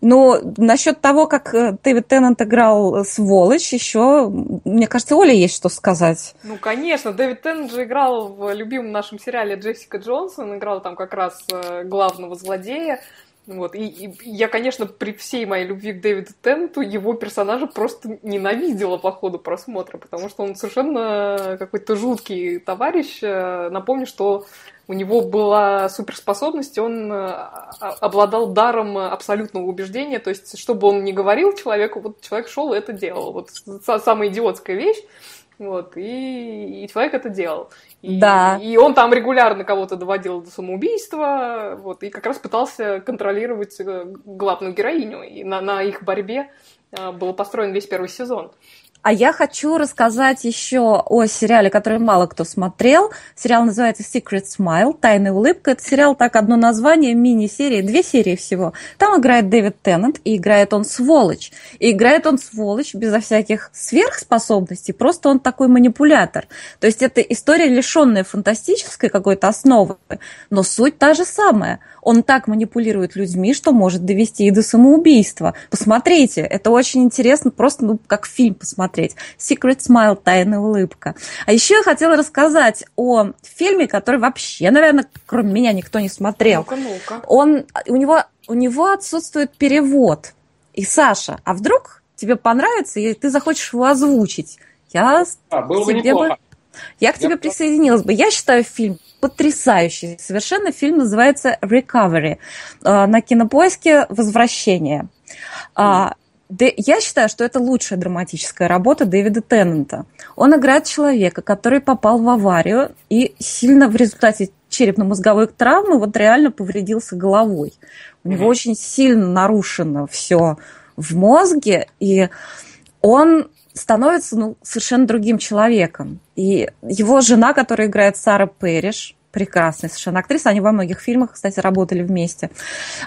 Ну, насчет того, как э, Дэвид Теннант играл сволочь, еще, мне кажется, Оля есть что сказать. Ну, конечно, Дэвид Теннант же играл в любимом нашем сериале Джессика Джонсон, играл там как раз э, главного злодея. Вот. И, и я, конечно, при всей моей любви к Дэвиду Теннанту его персонажа просто ненавидела по ходу просмотра, потому что он совершенно какой-то жуткий товарищ. Э, напомню, что у него была суперспособность, он э, обладал даром абсолютного убеждения, то есть, что бы он ни говорил человеку, вот человек шел и это делал. Вот самая идиотская вещь. Вот, и, и человек это делал. И, Да. и он там регулярно кого-то доводил до самоубийства, вот, и как раз пытался контролировать э, главную героиню. И на, на их борьбе э, был построен весь первый сезон. А я хочу рассказать еще о сериале, который мало кто смотрел. Сериал называется Secret Smile, Тайная улыбка. Это сериал так одно название, мини-серии, две серии всего. Там играет Дэвид Теннант, и играет он сволочь. И играет он сволочь безо всяких сверхспособностей, просто он такой манипулятор. То есть это история, лишенная фантастической какой-то основы, но суть та же самая. Он так манипулирует людьми, что может довести и до самоубийства. Посмотрите, это очень интересно, просто ну, как фильм посмотреть. Secret Smile, тайная улыбка. А еще я хотела рассказать о фильме, который вообще, наверное, кроме меня никто не смотрел. Ну-ка, ну-ка. Он, у, него, у него отсутствует перевод. И Саша, а вдруг тебе понравится, и ты захочешь его озвучить? Я А, было бы неплохо. я к тебе Я- присоединилась бы. Я считаю фильм потрясающий. Совершенно фильм называется Recovery. Э, На кинопоиске Возвращение. А, Я считаю, что это лучшая драматическая работа Дэвида Теннанта. Он играет человека, который попал в аварию и сильно в результате черепно-мозговой травмы вот реально повредился головой. У него Мгм. очень сильно нарушено все в мозге, и он становится ну, совершенно другим человеком. И его жена, которая играет Сара Пэриш, прекрасная совершенно актриса, они во многих фильмах, кстати, работали вместе,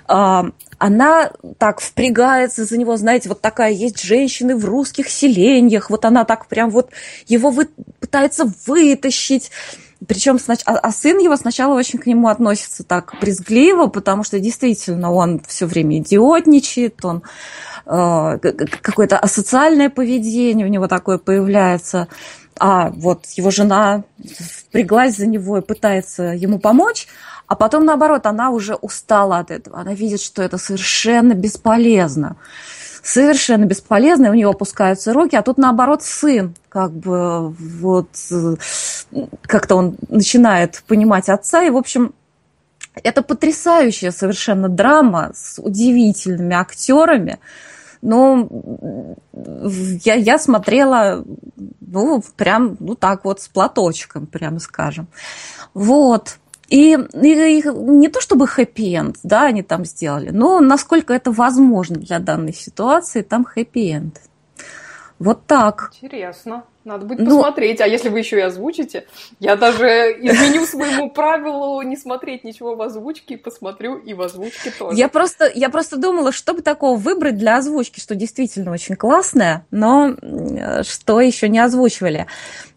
а, она так впрягается за него, знаете, вот такая есть женщины в русских селениях, вот она так прям вот его вы- пытается вытащить, причем, снач- а, а сын его сначала очень к нему относится так брезгливо, потому что действительно он все время идиотничает, он э, какое-то асоциальное поведение у него такое появляется. А вот его жена впряглась за него и пытается ему помочь, а потом, наоборот, она уже устала от этого. Она видит, что это совершенно бесполезно. Совершенно бесполезно, и у него опускаются руки, а тут, наоборот, сын как бы вот как-то он начинает понимать отца, и, в общем, это потрясающая совершенно драма с удивительными актерами. Но м, я, я смотрела, ну, прям, ну, так вот, с платочком, прямо скажем. Вот. И, и- и не то чтобы хэппи-энд, да, они там сделали, но насколько это возможно для данной ситуации, там хэппи-энд. Вот так. Интересно. Надо будет Ну- посмотреть. А если вы еще и озвучите, я даже изменю своему правилу не смотреть ничего в озвучке и посмотрю и в озвучке тоже. Я просто, я просто думала, что бы такого выбрать для озвучки, что действительно очень классное, но что еще не озвучивали.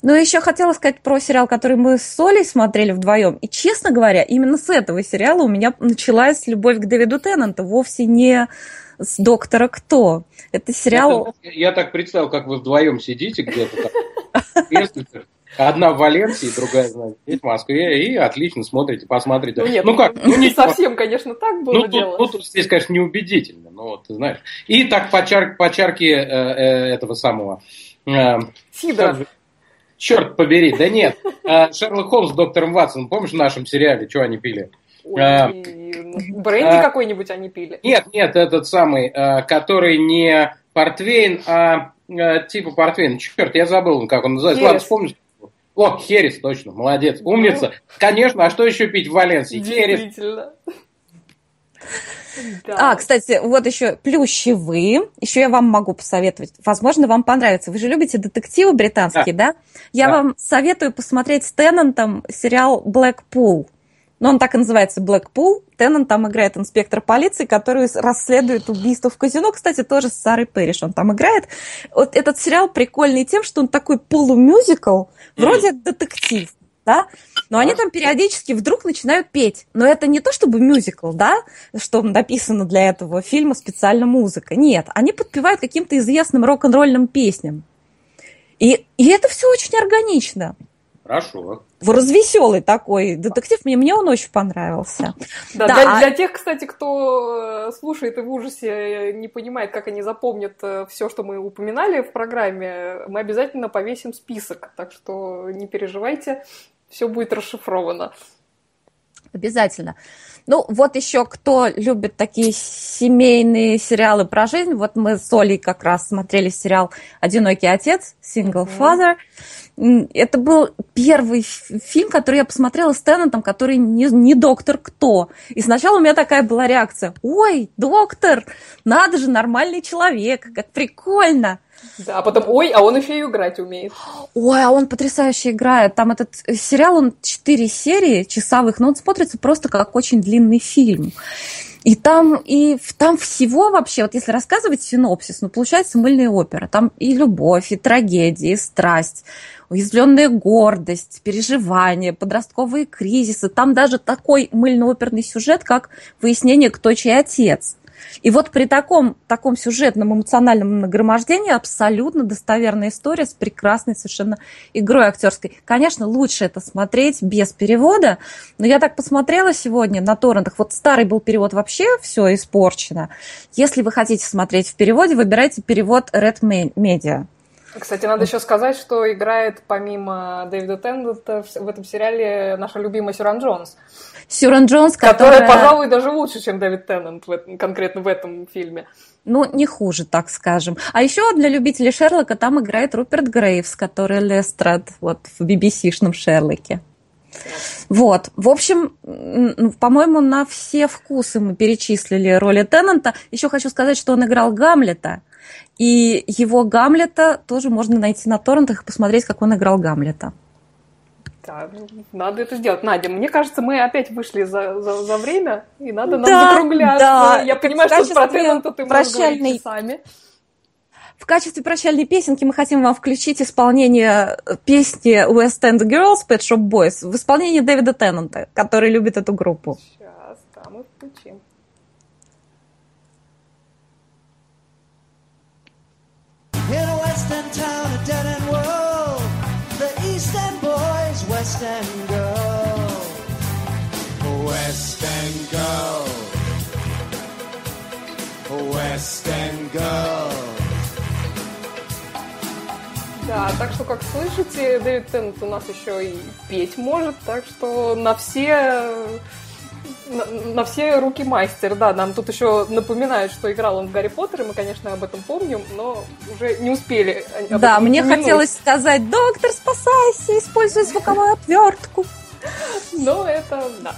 Но еще хотела сказать про сериал, который мы с Солей смотрели вдвоем. И, честно говоря, именно с этого сериала у меня началась любовь к Дэвиду Теннанту, вовсе не с «Доктора Кто». Это сериал... Я, я так представил, как вы вдвоем сидите где-то там. Одна в Валенсии, другая, значит, в Москве, и отлично смотрите, посмотрите. Ну нет, ну как, ну не не совсем, конечно, так было Ну, тут, дело. ну, тут здесь, конечно, неубедительно, но вот, ты знаешь. И так по, чар, по чарке э, э, этого самого... Э, Сидор. черт побери, да нет. Э, Шерлок Холмс с доктором Ватсоном, помнишь в нашем сериале, что они пили? Ой, А, ну, бренди а, какой-нибудь они пили. Нет, нет, этот самый, э, который не портвейн, а э, типа портвейн. Черт, я забыл, как он называется. Ладно, Херес. вспомнишь. О, Херес, точно, молодец, умница. Конечно, а что еще пить в Валенсии? Херес. Действительно. А, Да. кстати, вот еще плющевые. Еще я вам могу посоветовать. Возможно, вам понравится. Вы же любите детективы британские, да? Я Да. вам советую посмотреть с Теннантом сериал «Блэкпул». Ну, он так и называется «Блэкпул». Теннант там играет инспектор полиции, который расследует убийство в казино. Кстати, тоже с Сарой Пэриш он там играет. Вот этот сериал прикольный тем, что он такой полумюзикл, вроде детектив, да? Но они там периодически вдруг начинают петь. Но это не то чтобы мюзикл, да, что написано для этого фильма специально музыка. Нет, они подпевают каким-то известным рок-н-ролльным песням. И, и это все очень органично. Хорошо. Развеселый такой детектив. Мне, мне он очень понравился. Да, Да, для, а- для тех, кстати, кто э, слушает и в ужасе э, не понимает, как они запомнят все, что мы упоминали в программе, мы обязательно повесим список. Так что не переживайте, все будет расшифровано. Обязательно. Ну, вот еще кто любит такие семейные сериалы про жизнь. Вот мы с Олей как раз смотрели сериал «Одинокий отец», «Single Father». Это был первый фильм, который я посмотрела с Теннантом, который не, не доктор кто. И сначала у меня такая была реакция. Ой, доктор, надо же, нормальный человек, как прикольно. Да, а потом, ой, а он еще и играть умеет. Ой, а он потрясающе играет. Там этот сериал, он четыре серии часовых, но он смотрится просто как очень длинный фильм. И там, и там всего вообще, вот если рассказывать синопсис, ну, получается мыльная опера. Там и любовь, и трагедия, и страсть, уязвленная гордость, переживания, подростковые кризисы. Там даже такой мыльно-оперный сюжет, как выяснение, кто чей отец. И вот при таком, таком сюжетном эмоциональном нагромождении абсолютно достоверная история с прекрасной совершенно игрой актерской. Конечно, лучше это смотреть без перевода, но я так посмотрела сегодня на торрентах. Вот старый был перевод вообще все испорчено. Если вы хотите смотреть в переводе, выбирайте перевод Red Media. Кстати, надо еще сказать, что играет помимо Дэвида Теннета в этом сериале наша любимая Сюран Джонс. Сюран Джонс, которая... которая, пожалуй, даже лучше, чем Дэвид Теннант в конкретно в этом фильме. Ну, не хуже, так скажем. А еще для любителей Шерлока там играет Руперт Грейвс, который Лестрад вот в BBC-шном Шерлоке. Вот, в общем, по-моему, на все вкусы мы перечислили роли Теннанта. Еще хочу сказать, что он играл Гамлета, и его Гамлета тоже можно найти на торрентах и посмотреть, как он играл Гамлета. Да, надо это сделать. Надя, мне кажется, мы опять вышли за, за, за время, и надо нам да, закругляться. Да. Я понимаю, что про Теннанта ты можешь говорить сами. В качестве прощальной песенки мы хотим вам включить исполнение песни West End Girls Pet Shop Boys в исполнении Дэвида Теннанта, который любит эту группу. Сейчас, да, мы включим. Town, a dead end world, the East End boys, West End girls, West End girls, West End girls. Да, так что, как слышите, Дэвид Теннет у нас еще и петь может, так что на все на, на все руки мастер, да. Нам тут еще напоминают, что играл он в Гарри Поттер, и мы, конечно, об этом помним, но уже не успели. Да, мне упомянуть. хотелось сказать, доктор, спасайся, используй звуковую отвертку. Но это, да.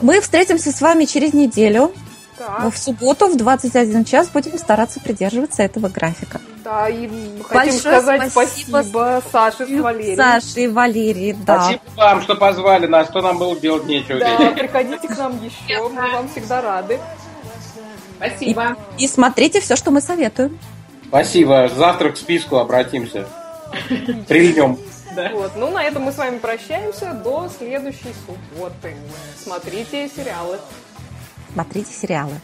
Мы встретимся с вами через неделю. Так. В субботу в 21 час будем стараться придерживаться этого графика. Да, и хотим Большое сказать спасибо, спасибо Саше с Валерией. Саше и Валерии, да. Спасибо вам, что позвали нас, что нам было делать нечего. Да, приходите к нам еще, мы вам всегда рады. Спасибо. И, и смотрите все, что мы советуем. Спасибо. Завтра к списку обратимся. Прильнем. Да. Вот. Ну, на этом мы с вами прощаемся до следующей субботы. Смотрите сериалы. Смотрите сериалы.